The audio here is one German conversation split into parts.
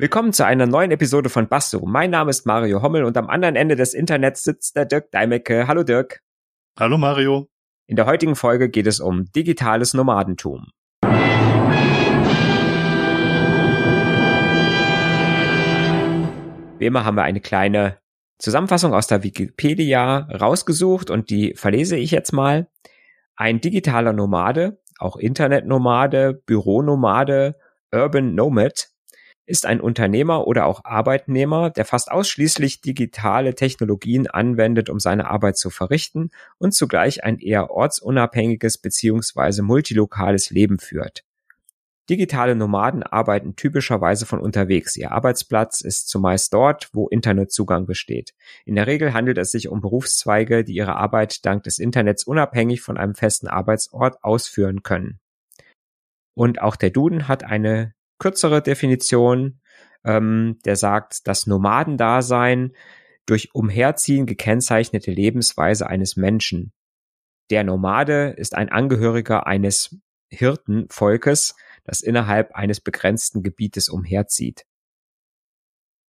Willkommen zu einer neuen Episode von Basso. Mein Name ist Mario Hommel und am anderen Ende des Internets sitzt der Dirk Deimecke. Hallo Dirk. Hallo Mario. In der heutigen Folge geht es um digitales Nomadentum. Wie immer haben wir eine kleine Zusammenfassung aus der Wikipedia rausgesucht und die verlese ich jetzt mal. Ein digitaler Nomade, auch Internetnomade, Büronomade, Urban Nomad ist ein Unternehmer oder auch Arbeitnehmer, der fast ausschließlich digitale Technologien anwendet, um seine Arbeit zu verrichten und zugleich ein eher ortsunabhängiges beziehungsweise multilokales Leben führt. Digitale Nomaden arbeiten typischerweise von unterwegs. Ihr Arbeitsplatz ist zumeist dort, wo Internetzugang besteht. In der Regel handelt es sich um Berufszweige, die ihre Arbeit dank des Internets unabhängig von einem festen Arbeitsort ausführen können. Und auch der Duden hat eine kürzere Definition, ähm, der sagt, das Nomadendasein durch Umherziehen gekennzeichnete Lebensweise eines Menschen. Der Nomade ist ein Angehöriger eines Hirtenvolkes, das innerhalb eines begrenzten Gebietes umherzieht.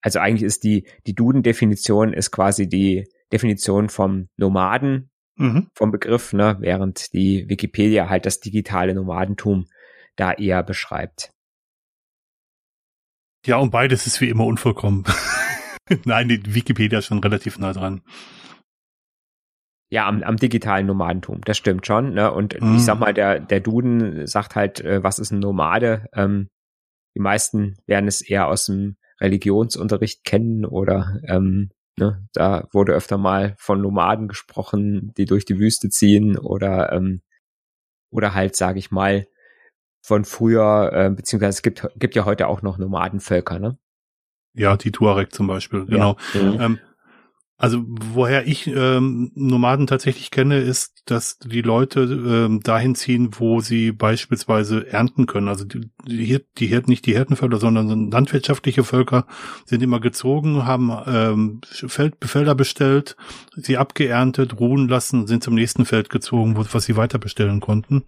Also eigentlich ist die, die Duden-Definition ist quasi die Definition vom Nomaden, mhm. vom Begriff, ne, während die Wikipedia halt das digitale Nomadentum da eher beschreibt. Ja, und beides ist wie immer unvollkommen. Nein, die Wikipedia ist schon relativ nah dran. Ja, am, am digitalen Nomadentum, das stimmt schon. Ne? Und mm. ich sag mal, der, der Duden sagt halt, äh, was ist ein Nomade? Ähm, die meisten werden es eher aus dem Religionsunterricht kennen oder ähm, ne, da wurde öfter mal von Nomaden gesprochen, die durch die Wüste ziehen oder ähm, oder halt, sage ich mal, von früher, äh, beziehungsweise es gibt, gibt ja heute auch noch Nomadenvölker, ne? Ja, die Tuareg zum Beispiel, genau. Ja. Mhm. Ähm, also woher ich ähm, Nomaden tatsächlich kenne, ist, dass die Leute ähm, dahin ziehen, wo sie beispielsweise ernten können. Also die, die, Hirt, die Hirten, nicht die Hirtenvölker, sondern landwirtschaftliche Völker sind immer gezogen, haben ähm, Feld, Felder bestellt, sie abgeerntet, ruhen lassen, sind zum nächsten Feld gezogen, wo, was sie weiter bestellen konnten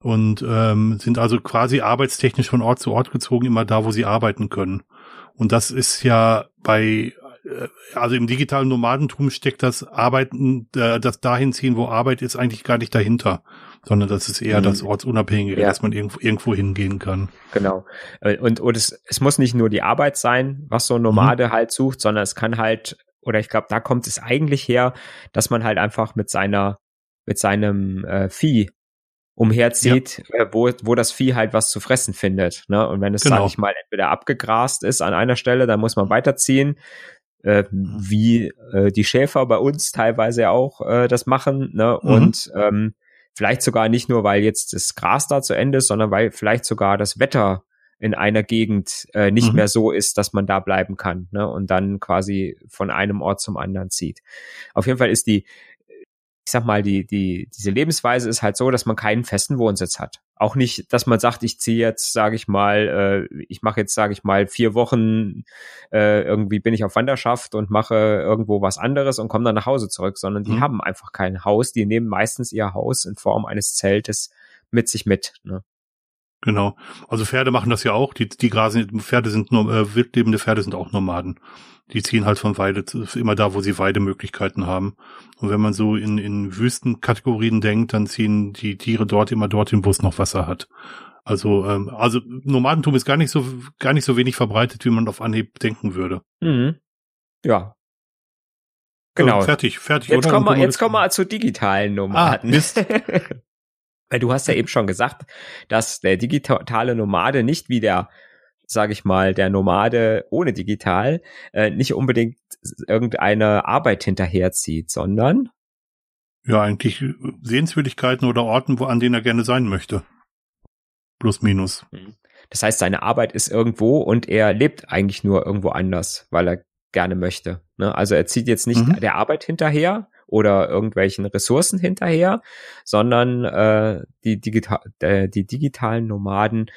und ähm, sind also quasi arbeitstechnisch von Ort zu Ort gezogen, immer da, wo sie arbeiten können. Und das ist ja bei, äh, also im digitalen Nomadentum steckt das Arbeiten, äh, das dahin ziehen, wo Arbeit ist, eigentlich gar nicht dahinter, sondern das ist eher mhm. das Ortsunabhängige, ja. dass man irgendwo, irgendwo hingehen kann. Genau. Äh, und, und es, es muss nicht nur die Arbeit sein, was so ein Nomade mhm. halt sucht, sondern es kann halt, oder ich glaube, da kommt es eigentlich her, dass man halt einfach mit seiner mit seinem äh, Vieh umherzieht, ja. äh, wo, wo das Vieh halt was zu fressen findet. Ne? Und wenn es, genau. sag ich mal, entweder abgegrast ist an einer Stelle, dann muss man weiterziehen, äh, wie äh, die Schäfer bei uns teilweise auch äh, das machen. Ne? Mhm. Und ähm, vielleicht sogar nicht nur, weil jetzt das Gras da zu Ende ist, sondern weil vielleicht sogar das Wetter in einer Gegend äh, nicht mhm. mehr so ist, dass man da bleiben kann ne? und dann quasi von einem Ort zum anderen zieht. Auf jeden Fall ist die ich sag mal, die, die, diese Lebensweise ist halt so, dass man keinen festen Wohnsitz hat. Auch nicht, dass man sagt, ich ziehe jetzt, sage ich mal, äh, ich mache jetzt, sage ich mal, vier Wochen, äh, irgendwie bin ich auf Wanderschaft und mache irgendwo was anderes und komme dann nach Hause zurück, sondern die mhm. haben einfach kein Haus, die nehmen meistens ihr Haus in Form eines Zeltes mit sich mit. Ne? Genau. Also Pferde machen das ja auch. Die, die grasen, Pferde sind nur, äh, wildlebende Pferde sind auch Nomaden die ziehen halt von Weide zu, immer da, wo sie Weidemöglichkeiten haben. Und wenn man so in, in Wüstenkategorien denkt, dann ziehen die Tiere dort immer dorthin, wo es noch Wasser hat. Also, ähm, also Nomadentum ist gar nicht so, gar nicht so wenig verbreitet, wie man auf Anhieb denken würde. Mhm. Ja. Genau. Äh, fertig, fertig. Jetzt kommen wir, jetzt kommen wir zu digitalen Nomaden. Ah, Mist. Weil du hast ja eben schon gesagt, dass der digitale Nomade nicht wie der sage ich mal, der Nomade ohne digital äh, nicht unbedingt irgendeine Arbeit hinterherzieht, sondern ja, eigentlich Sehenswürdigkeiten oder Orten, wo an denen er gerne sein möchte. Plus minus. Mhm. Das heißt, seine Arbeit ist irgendwo und er lebt eigentlich nur irgendwo anders, weil er gerne möchte. Ne? Also er zieht jetzt nicht mhm. der Arbeit hinterher oder irgendwelchen Ressourcen hinterher, sondern äh, die, digital, äh, die digitalen Nomaden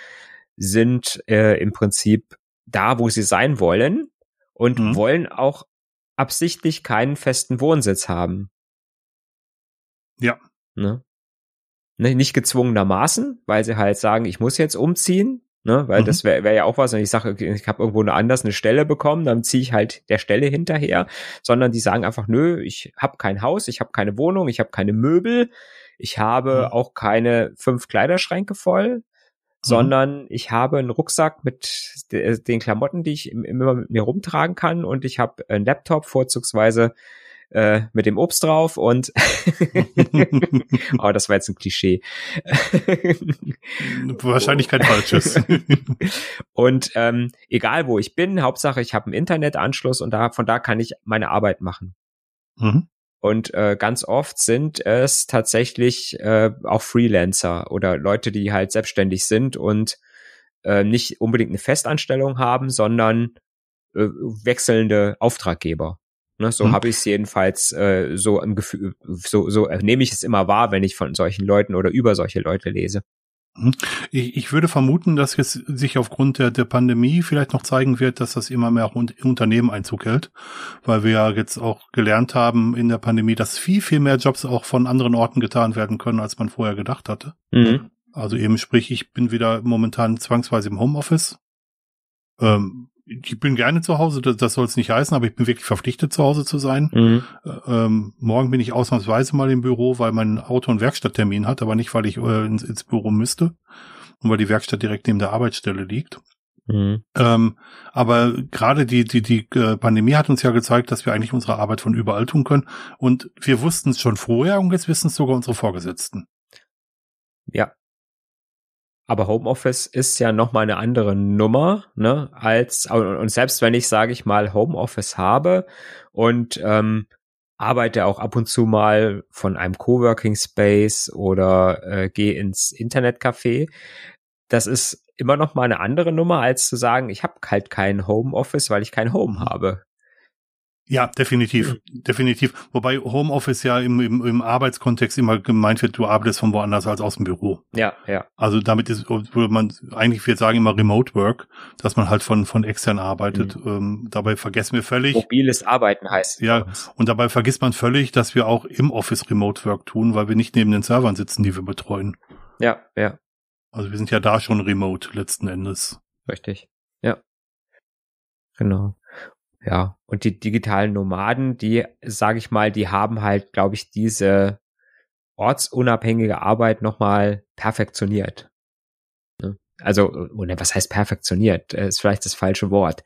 sind äh, im Prinzip da, wo sie sein wollen und mhm. wollen auch absichtlich keinen festen Wohnsitz haben. Ja. Ne? Nicht gezwungenermaßen, weil sie halt sagen, ich muss jetzt umziehen, Ne, weil mhm. das wäre wär ja auch was, wenn ich sage, ich habe irgendwo eine anders eine Stelle bekommen, dann ziehe ich halt der Stelle hinterher, sondern die sagen einfach, nö, ich habe kein Haus, ich habe keine Wohnung, ich habe keine Möbel, ich habe mhm. auch keine fünf Kleiderschränke voll, mhm. sondern ich habe einen Rucksack mit den Klamotten, die ich immer mit mir rumtragen kann und ich habe einen Laptop, vorzugsweise äh, mit dem Obst drauf und oh, das war jetzt ein Klischee. Wahrscheinlich kein falsches. und ähm, egal wo ich bin, Hauptsache ich habe einen Internetanschluss und da von da kann ich meine Arbeit machen. Mhm. Und äh, ganz oft sind es tatsächlich äh, auch Freelancer oder Leute, die halt selbstständig sind und äh, nicht unbedingt eine Festanstellung haben, sondern äh, wechselnde Auftraggeber. Ne, so hm. habe ich es jedenfalls äh, so im Gefühl, so, so nehme ich es immer wahr, wenn ich von solchen Leuten oder über solche Leute lese. Hm. Ich, ich würde vermuten, dass jetzt sich aufgrund der, der Pandemie vielleicht noch zeigen wird, dass das immer mehr auch in Unternehmen Einzug hält, weil wir ja jetzt auch gelernt haben in der Pandemie, dass viel, viel mehr Jobs auch von anderen Orten getan werden können, als man vorher gedacht hatte. Mhm. Also eben sprich, ich bin wieder momentan zwangsweise im Homeoffice. Ähm, ich bin gerne zu Hause, das, das soll es nicht heißen, aber ich bin wirklich verpflichtet, zu Hause zu sein. Mhm. Ähm, morgen bin ich ausnahmsweise mal im Büro, weil mein Auto einen Werkstatttermin hat, aber nicht, weil ich äh, ins, ins, Büro müsste und weil die Werkstatt direkt neben der Arbeitsstelle liegt. Mhm. Ähm, aber gerade die, die, die äh, Pandemie hat uns ja gezeigt, dass wir eigentlich unsere Arbeit von überall tun können. Und wir wussten es schon vorher und jetzt wissen es sogar unsere Vorgesetzten. Ja, aber Homeoffice ist ja noch mal eine andere Nummer, ne, als und selbst wenn ich sage ich mal Homeoffice habe und ähm, arbeite auch ab und zu mal von einem Coworking Space oder äh, gehe ins Internetcafé, das ist immer noch mal eine andere Nummer als zu sagen, ich habe halt kein Homeoffice, weil ich kein Home habe. Ja, definitiv, definitiv. Wobei Homeoffice ja im, im, im Arbeitskontext immer gemeint wird, du arbeitest von woanders als aus dem Büro. Ja, ja. Also damit ist, würde man eigentlich wir sagen immer Remote Work, dass man halt von von extern arbeitet. Mhm. Ähm, dabei vergessen wir völlig. Mobiles Arbeiten heißt. Ja, und dabei vergisst man völlig, dass wir auch im Office Remote Work tun, weil wir nicht neben den Servern sitzen, die wir betreuen. Ja, ja. Also wir sind ja da schon remote letzten Endes. Richtig. Ja. Genau. Ja, und die digitalen Nomaden, die, sage ich mal, die haben halt, glaube ich, diese ortsunabhängige Arbeit nochmal perfektioniert. Ne? Also, oder was heißt perfektioniert? Äh, ist vielleicht das falsche Wort.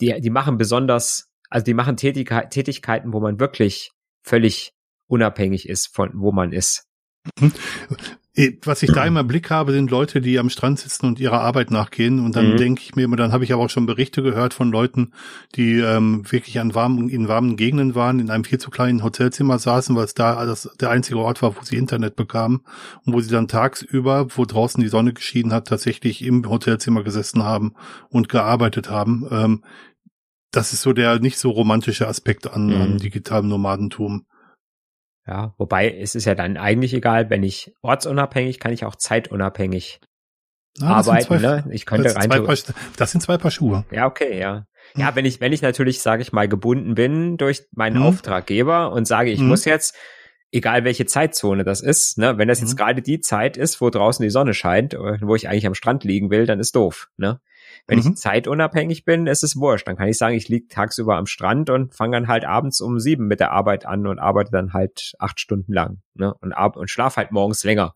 Die, die machen besonders, also die machen Tätigkeiten, wo man wirklich völlig unabhängig ist von wo man ist. Äh, was ich da immer im Blick habe, sind Leute, die am Strand sitzen und ihrer Arbeit nachgehen. Und dann mhm. denke ich mir immer, dann habe ich aber auch schon Berichte gehört von Leuten, die ähm, wirklich an warmen, in warmen Gegenden waren, in einem viel zu kleinen Hotelzimmer saßen, weil es da das, der einzige Ort war, wo sie Internet bekamen und wo sie dann tagsüber, wo draußen die Sonne geschieden hat, tatsächlich im Hotelzimmer gesessen haben und gearbeitet haben. Ähm, das ist so der nicht so romantische Aspekt an, mhm. an digitalem Nomadentum. Ja, wobei es ist ja dann eigentlich egal, wenn ich ortsunabhängig, kann ich auch zeitunabhängig ah, arbeiten. Zwei, ne? Ich könnte rein. Paar, das sind zwei Paar Schuhe. Ja, okay, ja. Ja, hm. wenn ich, wenn ich natürlich, sage ich mal, gebunden bin durch meinen hm. Auftraggeber und sage, ich hm. muss jetzt, egal welche Zeitzone das ist, ne, wenn das jetzt hm. gerade die Zeit ist, wo draußen die Sonne scheint, wo ich eigentlich am Strand liegen will, dann ist doof, ne? Wenn mhm. ich zeitunabhängig bin, ist es wurscht. Dann kann ich sagen, ich liege tagsüber am Strand und fange dann halt abends um sieben mit der Arbeit an und arbeite dann halt acht Stunden lang. Ne? Und, ab und schlaf halt morgens länger.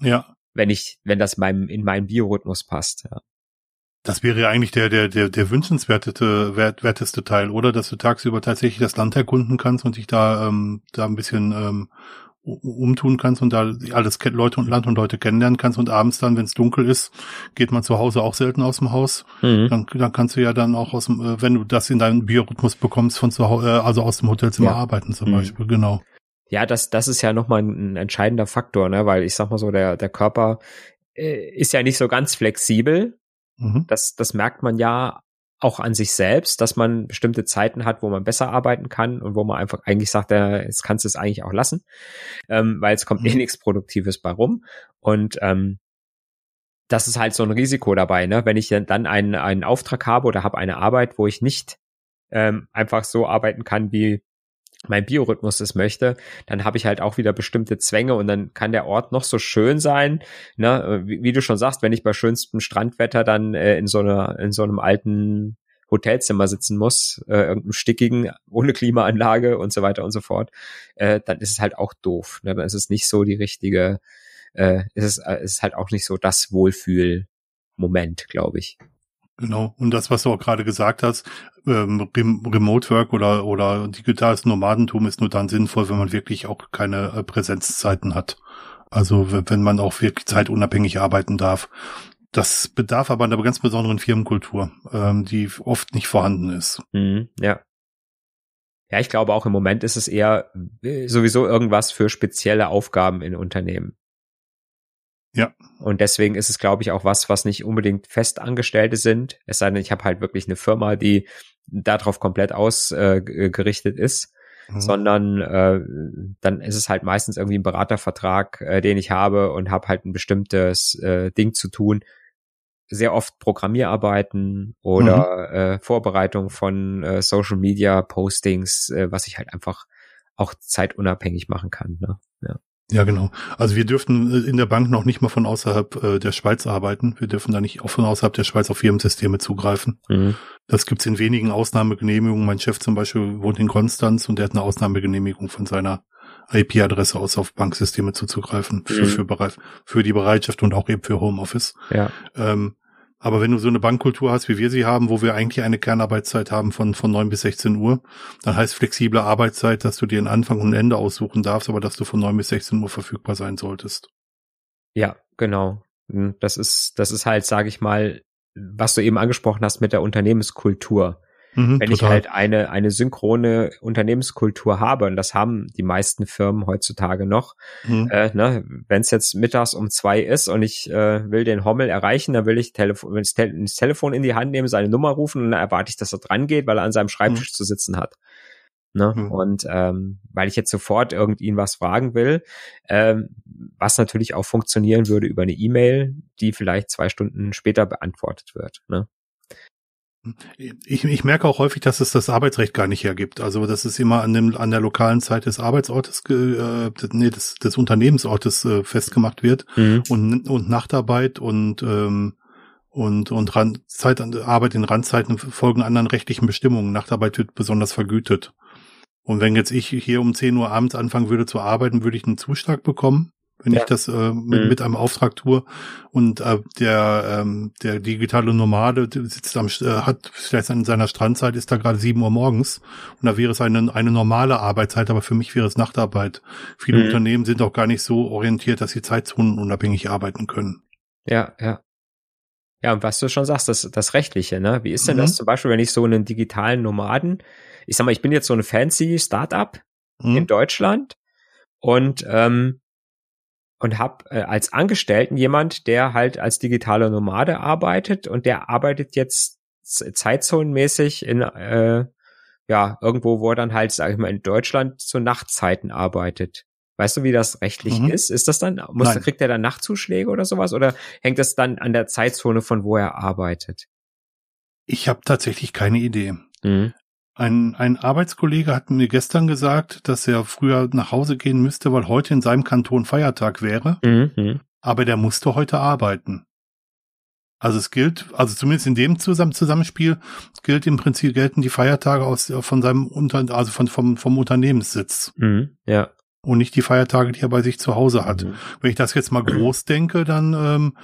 Ja. Wenn ich, wenn das meinem, in meinen Biorhythmus passt. Ja. Das wäre ja eigentlich der, der, der, der wünschenswerteste wert, werteste Teil, oder? Dass du tagsüber tatsächlich das Land erkunden kannst und dich da, ähm, da ein bisschen ähm, umtun kannst und da alles Leute und Land und Leute kennenlernen kannst und abends dann, wenn es dunkel ist, geht man zu Hause auch selten aus dem Haus. Mhm. Dann, dann kannst du ja dann auch aus dem, äh, wenn du das in deinen Biorhythmus bekommst, von zu Hause, äh, also aus dem Hotelzimmer ja. arbeiten zum mhm. Beispiel, genau. Ja, das, das ist ja nochmal ein entscheidender Faktor, ne? Weil ich sag mal so, der, der Körper äh, ist ja nicht so ganz flexibel. Mhm. Das, das merkt man ja auch an sich selbst, dass man bestimmte Zeiten hat, wo man besser arbeiten kann und wo man einfach eigentlich sagt, äh, jetzt kannst du es eigentlich auch lassen, ähm, weil es kommt eh mhm. nichts Produktives bei rum. Und ähm, das ist halt so ein Risiko dabei, ne? Wenn ich dann einen, einen Auftrag habe oder habe eine Arbeit, wo ich nicht ähm, einfach so arbeiten kann, wie mein Biorhythmus es möchte, dann habe ich halt auch wieder bestimmte Zwänge und dann kann der Ort noch so schön sein, ne, wie, wie du schon sagst, wenn ich bei schönstem Strandwetter dann äh, in so einer in so einem alten Hotelzimmer sitzen muss, äh, irgendeinem stickigen, ohne Klimaanlage und so weiter und so fort, äh, dann ist es halt auch doof. Ne? Dann ist es nicht so die richtige, äh, ist es äh, ist halt auch nicht so das Wohlfühl-Moment, glaube ich. Genau. Und das, was du auch gerade gesagt hast, ähm, Remote Work oder, oder digitales Nomadentum ist nur dann sinnvoll, wenn man wirklich auch keine äh, Präsenzzeiten hat. Also wenn man auch wirklich zeitunabhängig arbeiten darf. Das bedarf aber einer ganz besonderen Firmenkultur, ähm, die oft nicht vorhanden ist. Mhm, ja. Ja, ich glaube auch im Moment ist es eher äh, sowieso irgendwas für spezielle Aufgaben in Unternehmen. Ja. Und deswegen ist es, glaube ich, auch was, was nicht unbedingt Festangestellte sind. Es sei denn, ich habe halt wirklich eine Firma, die darauf komplett ausgerichtet äh, ist. Mhm. sondern äh, dann ist es halt meistens irgendwie ein Beratervertrag, äh, den ich habe und habe halt ein bestimmtes äh, Ding zu tun, sehr oft Programmierarbeiten oder mhm. äh, Vorbereitung von äh, Social Media Postings, äh, was ich halt einfach auch zeitunabhängig machen kann. Ne? Ja. Ja, genau. Also wir dürften äh, in der Bank noch nicht mal von außerhalb äh, der Schweiz arbeiten. Wir dürfen da nicht auch von außerhalb der Schweiz auf Firmensysteme zugreifen. Mhm. Das gibt's in wenigen Ausnahmegenehmigungen. Mein Chef zum Beispiel wohnt in Konstanz und der hat eine Ausnahmegenehmigung von seiner IP-Adresse aus auf Banksysteme zuzugreifen für, mhm. für, für, die Bereitschaft und auch eben für Homeoffice. Ja. Ähm, aber wenn du so eine Bankkultur hast, wie wir sie haben, wo wir eigentlich eine Kernarbeitszeit haben von, von neun bis 16 Uhr, dann heißt flexible Arbeitszeit, dass du dir einen Anfang und ein Ende aussuchen darfst, aber dass du von neun bis 16 Uhr verfügbar sein solltest. Ja, genau. Das ist, das ist halt, sage ich mal, was du eben angesprochen hast mit der Unternehmenskultur. Mhm, Wenn total. ich halt eine, eine synchrone Unternehmenskultur habe, und das haben die meisten Firmen heutzutage noch, mhm. äh, ne, wenn es jetzt mittags um zwei ist und ich äh, will den Hommel erreichen, dann will ich Telefon, das, Te das Telefon in die Hand nehmen, seine Nummer rufen und dann erwarte ich, dass er dran geht, weil er an seinem Schreibtisch mhm. zu sitzen hat. Ne? Mhm. Und ähm, weil ich jetzt sofort irgendihn was fragen will, ähm, was natürlich auch funktionieren würde über eine E-Mail, die vielleicht zwei Stunden später beantwortet wird. Ne? Ich, ich merke auch häufig, dass es das Arbeitsrecht gar nicht hergibt. Also dass es immer an, dem, an der lokalen Zeit des Arbeitsortes, äh, nee, des, des Unternehmensortes äh, festgemacht wird mhm. und, und Nachtarbeit und ähm, und und Rand, Zeit, Arbeit in Randzeiten folgen anderen rechtlichen Bestimmungen. Nachtarbeit wird besonders vergütet. Und wenn jetzt ich hier um 10 Uhr abends anfangen würde zu arbeiten, würde ich einen Zuschlag bekommen wenn ja. ich das äh, mit, mhm. mit, einem Auftrag tue. Und äh, der, ähm, der digitale Nomade sitzt am, äh, hat vielleicht in seiner Strandzeit, ist da gerade sieben Uhr morgens. Und da wäre es eine, eine normale Arbeitszeit, aber für mich wäre es Nachtarbeit. Viele mhm. Unternehmen sind auch gar nicht so orientiert, dass sie zeitzonenunabhängig arbeiten können. Ja, ja. Ja, und was du schon sagst, das, das Rechtliche, ne? Wie ist denn mhm. das zum Beispiel, wenn ich so einen digitalen Nomaden, ich sag mal, ich bin jetzt so eine fancy Startup mhm. in Deutschland und ähm, und habe äh, als Angestellten jemand, der halt als digitaler Nomade arbeitet und der arbeitet jetzt zeitzonenmäßig in äh, ja irgendwo, wo er dann halt, sage ich mal, in Deutschland zu Nachtzeiten arbeitet. Weißt du, wie das rechtlich mhm. ist? Ist das dann, muss, kriegt er dann Nachtzuschläge oder sowas? Oder hängt das dann an der Zeitzone von wo er arbeitet? Ich habe tatsächlich keine Idee. Mhm. Ein, ein Arbeitskollege hat mir gestern gesagt, dass er früher nach Hause gehen müsste, weil heute in seinem Kanton Feiertag wäre. Mhm. Aber der musste heute arbeiten. Also es gilt, also zumindest in dem Zusammenspiel gilt im Prinzip gelten die Feiertage aus von seinem Unter, also von vom vom Unternehmenssitz. Mhm, ja und nicht die Feiertage, die er bei sich zu Hause hat. Mhm. Wenn ich das jetzt mal groß denke, dann ähm,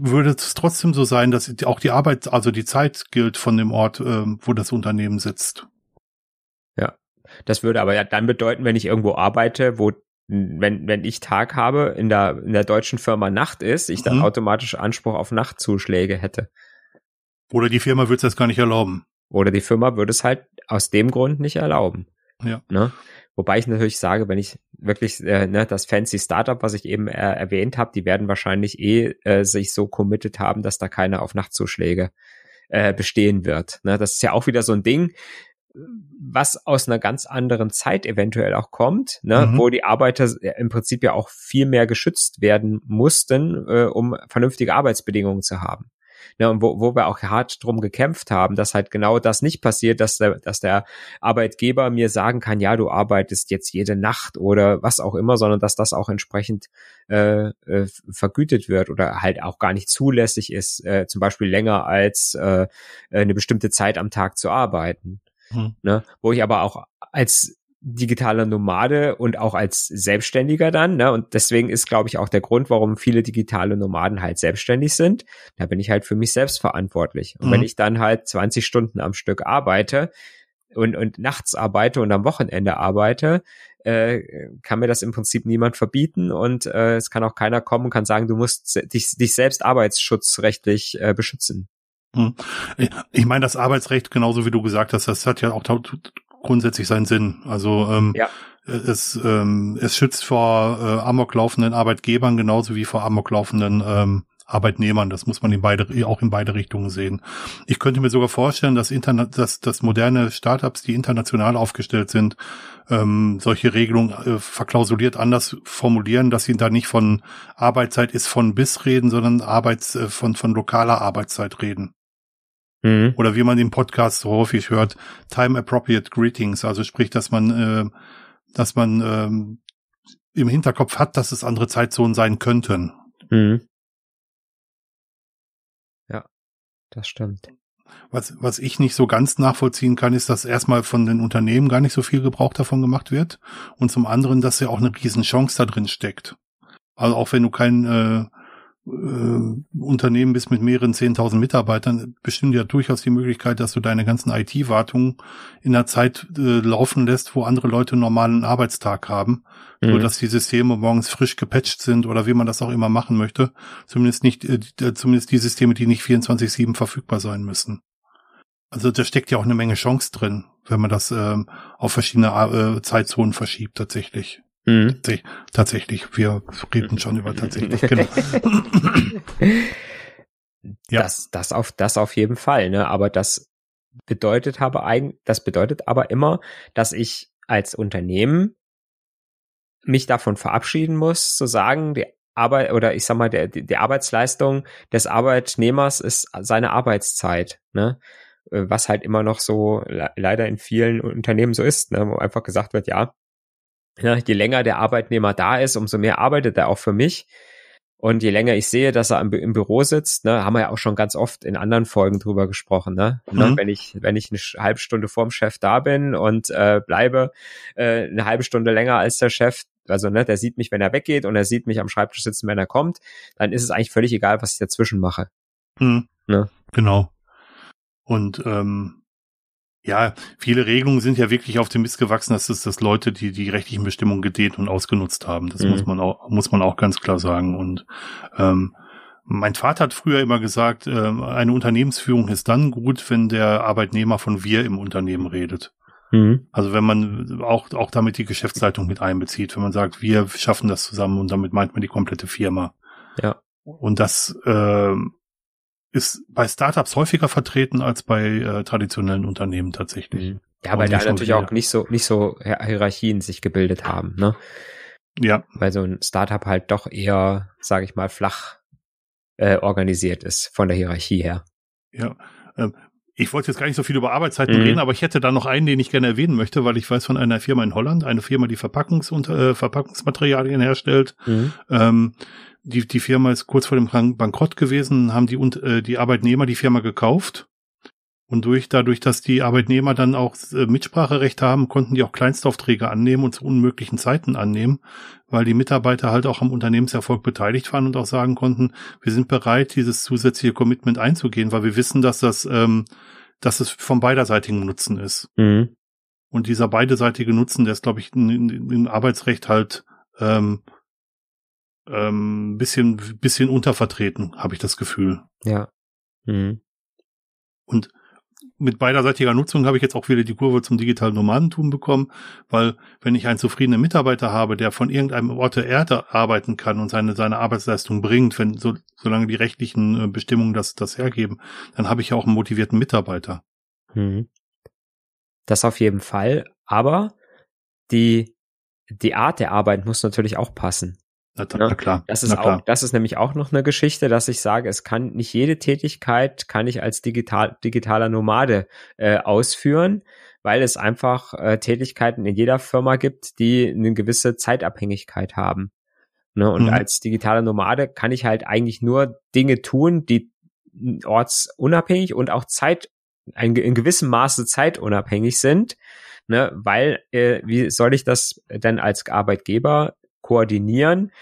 würde es trotzdem so sein, dass auch die Arbeit, also die Zeit gilt von dem Ort, ähm, wo das Unternehmen sitzt. Ja, das würde aber ja dann bedeuten, wenn ich irgendwo arbeite, wo wenn, wenn ich Tag habe, in der, in der deutschen Firma Nacht ist, ich dann mhm. automatisch Anspruch auf Nachtzuschläge hätte. Oder die Firma würde es das gar nicht erlauben. Oder die Firma würde es halt aus dem Grund nicht erlauben. Ja. Ne? Wobei ich natürlich sage, wenn ich wirklich äh, ne, das fancy Startup, was ich eben äh, erwähnt habe, die werden wahrscheinlich eh äh, sich so committed haben, dass da keine auf Nachtzuschläge äh, bestehen wird. Ne? Das ist ja auch wieder so ein Ding, was aus einer ganz anderen Zeit eventuell auch kommt, ne, mhm. wo die Arbeiter im Prinzip ja auch viel mehr geschützt werden mussten, äh, um vernünftige Arbeitsbedingungen zu haben. Ne, und wo, wo wir auch hart drum gekämpft haben, dass halt genau das nicht passiert, dass der, dass der Arbeitgeber mir sagen kann, ja, du arbeitest jetzt jede Nacht oder was auch immer, sondern dass das auch entsprechend äh, äh, vergütet wird oder halt auch gar nicht zulässig ist, äh, zum Beispiel länger als äh, eine bestimmte Zeit am Tag zu arbeiten. Hm. Ne? Wo ich aber auch als digitaler Nomade und auch als Selbstständiger dann. Ne? Und deswegen ist, glaube ich, auch der Grund, warum viele digitale Nomaden halt selbstständig sind. Da bin ich halt für mich selbst verantwortlich. Und mhm. wenn ich dann halt 20 Stunden am Stück arbeite und, und nachts arbeite und am Wochenende arbeite, äh, kann mir das im Prinzip niemand verbieten und äh, es kann auch keiner kommen und kann sagen, du musst dich, dich selbst arbeitsschutzrechtlich äh, beschützen. Mhm. Ich meine, das Arbeitsrecht, genauso wie du gesagt hast, das hat ja auch grundsätzlich seinen Sinn. Also ähm, ja. es, ähm, es schützt vor äh, amoklaufenden Arbeitgebern genauso wie vor amoklaufenden ähm, Arbeitnehmern. Das muss man in beide, auch in beide Richtungen sehen. Ich könnte mir sogar vorstellen, dass, Internet, dass, dass moderne Startups, die international aufgestellt sind, ähm, solche Regelungen äh, verklausuliert anders formulieren, dass sie da nicht von Arbeitszeit ist von bis reden, sondern Arbeits, äh, von, von lokaler Arbeitszeit reden. Mhm. Oder wie man im Podcast so häufig hört, time appropriate greetings, also sprich, dass man, äh, dass man ähm, im Hinterkopf hat, dass es andere Zeitzonen sein könnten. Mhm. Ja, das stimmt. Was, was ich nicht so ganz nachvollziehen kann, ist, dass erstmal von den Unternehmen gar nicht so viel Gebrauch davon gemacht wird und zum anderen, dass ja auch eine Riesenchance da drin steckt. Also auch wenn du kein äh, äh, Unternehmen bist mit mehreren zehntausend Mitarbeitern, bestimmt ja durchaus die Möglichkeit, dass du deine ganzen IT-Wartungen in der Zeit äh, laufen lässt, wo andere Leute einen normalen Arbeitstag haben, mhm. so dass die Systeme morgens frisch gepatcht sind oder wie man das auch immer machen möchte. Zumindest nicht, äh, zumindest die Systeme, die nicht 24/7 verfügbar sein müssen. Also da steckt ja auch eine Menge Chance drin, wenn man das äh, auf verschiedene äh, Zeitzonen verschiebt tatsächlich. Mhm. Tatsächlich, wir reden schon über tatsächlich, genau. ja. Das, das auf, das auf jeden Fall, ne, aber das bedeutet aber eigentlich, das bedeutet aber immer, dass ich als Unternehmen mich davon verabschieden muss, zu sagen, die Arbeit oder ich sag mal, der, die Arbeitsleistung des Arbeitnehmers ist seine Arbeitszeit, ne? Was halt immer noch so leider in vielen Unternehmen so ist, ne? wo einfach gesagt wird, ja, ja, je länger der Arbeitnehmer da ist, umso mehr arbeitet er auch für mich. Und je länger ich sehe, dass er im, im Büro sitzt, ne, haben wir ja auch schon ganz oft in anderen Folgen drüber gesprochen, ne? ne mhm. Wenn ich, wenn ich eine halbe Stunde vorm Chef da bin und äh, bleibe äh, eine halbe Stunde länger als der Chef, also ne, der sieht mich, wenn er weggeht und er sieht mich am Schreibtisch sitzen, wenn er kommt, dann ist es eigentlich völlig egal, was ich dazwischen mache. Mhm. Ne? Genau. Und ähm, ja, viele Regelungen sind ja wirklich auf dem Mist gewachsen, dass es das Leute, die die rechtlichen Bestimmungen gedehnt und ausgenutzt haben. Das mhm. muss man auch muss man auch ganz klar sagen. Und ähm, mein Vater hat früher immer gesagt, äh, eine Unternehmensführung ist dann gut, wenn der Arbeitnehmer von wir im Unternehmen redet. Mhm. Also wenn man auch auch damit die Geschäftsleitung mit einbezieht, wenn man sagt, wir schaffen das zusammen und damit meint man die komplette Firma. Ja. Und das äh, ist bei Startups häufiger vertreten als bei äh, traditionellen Unternehmen tatsächlich. Mhm. Ja, weil da natürlich auch nicht so nicht so Hierarchien sich gebildet haben, ne? Ja. Weil so ein Startup halt doch eher, sage ich mal, flach äh, organisiert ist von der Hierarchie her. Ja. Ähm, ich wollte jetzt gar nicht so viel über Arbeitszeiten mhm. reden, aber ich hätte da noch einen, den ich gerne erwähnen möchte, weil ich weiß von einer Firma in Holland, eine Firma, die Verpackungs- und äh, Verpackungsmaterialien herstellt. Mhm. Ähm, die, die Firma ist kurz vor dem Bankrott gewesen, haben die, äh, die Arbeitnehmer die Firma gekauft. Und durch, dadurch, dass die Arbeitnehmer dann auch äh, Mitspracherecht haben, konnten die auch Kleinstaufträge annehmen und zu unmöglichen Zeiten annehmen, weil die Mitarbeiter halt auch am Unternehmenserfolg beteiligt waren und auch sagen konnten, wir sind bereit, dieses zusätzliche Commitment einzugehen, weil wir wissen, dass das, ähm, dass es vom beiderseitigen Nutzen ist. Mhm. Und dieser beiderseitige Nutzen, der ist, glaube ich, im Arbeitsrecht halt ähm, ähm, bisschen, bisschen untervertreten, habe ich das Gefühl. Ja. Mhm. Und mit beiderseitiger Nutzung habe ich jetzt auch wieder die Kurve zum digitalen Nomadentum bekommen, weil wenn ich einen zufriedenen Mitarbeiter habe, der von irgendeinem Ort der Erde arbeiten kann und seine, seine Arbeitsleistung bringt, wenn, so, solange die rechtlichen äh, Bestimmungen das, das hergeben, dann habe ich ja auch einen motivierten Mitarbeiter. Mhm. Das auf jeden Fall, aber die, die Art der Arbeit muss natürlich auch passen. Na, na klar. Das ist auch, das ist nämlich auch noch eine Geschichte, dass ich sage, es kann nicht jede Tätigkeit kann ich als digital, digitaler Nomade äh, ausführen, weil es einfach äh, Tätigkeiten in jeder Firma gibt, die eine gewisse Zeitabhängigkeit haben. Ne? Und mhm. als digitaler Nomade kann ich halt eigentlich nur Dinge tun, die ortsunabhängig und auch Zeit, ein, in gewissem Maße zeitunabhängig sind, ne? weil äh, wie soll ich das denn als Arbeitgeber koordinieren?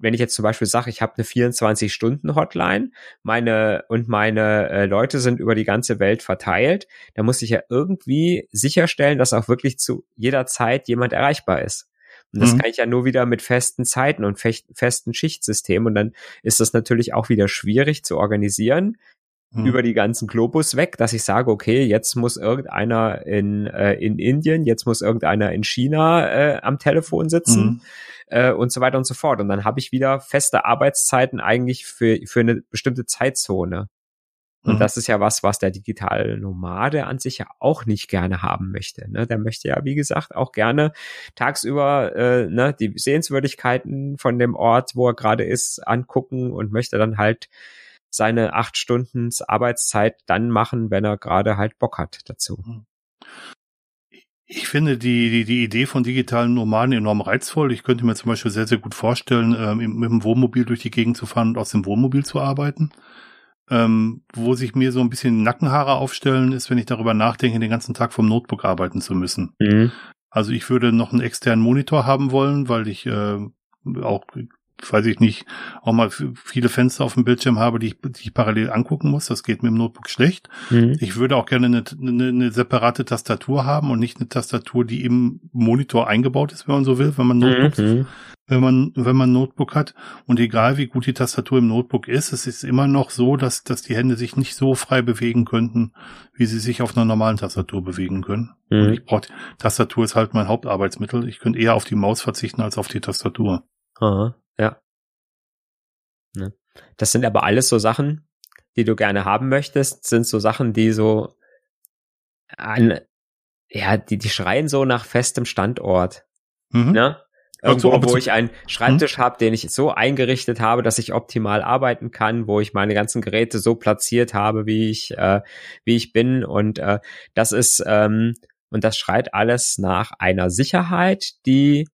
wenn ich jetzt zum Beispiel sage, ich habe eine 24-Stunden-Hotline, meine und meine äh, Leute sind über die ganze Welt verteilt, dann muss ich ja irgendwie sicherstellen, dass auch wirklich zu jeder Zeit jemand erreichbar ist. Und das mhm. kann ich ja nur wieder mit festen Zeiten und festen Schichtsystemen. Und dann ist das natürlich auch wieder schwierig zu organisieren mhm. über die ganzen Globus weg, dass ich sage, okay, jetzt muss irgendeiner in, äh, in Indien, jetzt muss irgendeiner in China äh, am Telefon sitzen mhm. Äh, und so weiter und so fort. Und dann habe ich wieder feste Arbeitszeiten eigentlich für, für eine bestimmte Zeitzone. Und mhm. das ist ja was, was der digitale Nomade an sich ja auch nicht gerne haben möchte. Ne? Der möchte ja, wie gesagt, auch gerne tagsüber äh, ne, die Sehenswürdigkeiten von dem Ort, wo er gerade ist, angucken und möchte dann halt seine acht Stunden Arbeitszeit dann machen, wenn er gerade halt Bock hat dazu. Hm. Ich finde die, die, die Idee von digitalen Nomaden enorm reizvoll. Ich könnte mir zum Beispiel sehr, sehr gut vorstellen, ähm, mit dem Wohnmobil durch die Gegend zu fahren und aus dem Wohnmobil zu arbeiten. Ähm, wo sich mir so ein bisschen Nackenhaare aufstellen, ist, wenn ich darüber nachdenke, den ganzen Tag vom Notebook arbeiten zu müssen. Mhm. Also ich würde noch einen externen Monitor haben wollen, weil ich äh, auch weiß ich nicht, auch mal viele Fenster auf dem Bildschirm habe, die ich, die ich parallel angucken muss. Das geht mit dem Notebook schlecht. Mhm. Ich würde auch gerne eine, eine, eine, separate Tastatur haben und nicht eine Tastatur, die im Monitor eingebaut ist, wenn man so will, wenn man Notebook, mhm. wenn man, wenn man Notebook hat. Und egal wie gut die Tastatur im Notebook ist, es ist immer noch so, dass, dass die Hände sich nicht so frei bewegen könnten, wie sie sich auf einer normalen Tastatur bewegen können. Mhm. Ich brauche, Tastatur ist halt mein Hauptarbeitsmittel. Ich könnte eher auf die Maus verzichten als auf die Tastatur. Aha. Ja. Ne? Das sind aber alles so Sachen, die du gerne haben möchtest, sind so Sachen, die so an, ja, die, die schreien so nach festem Standort. Mhm. Ne? Irgendwo, wo ich einen Schreibtisch mhm. habe, den ich so eingerichtet habe, dass ich optimal arbeiten kann, wo ich meine ganzen Geräte so platziert habe, wie ich, äh, wie ich bin. Und äh, das ist, ähm, und das schreit alles nach einer Sicherheit, die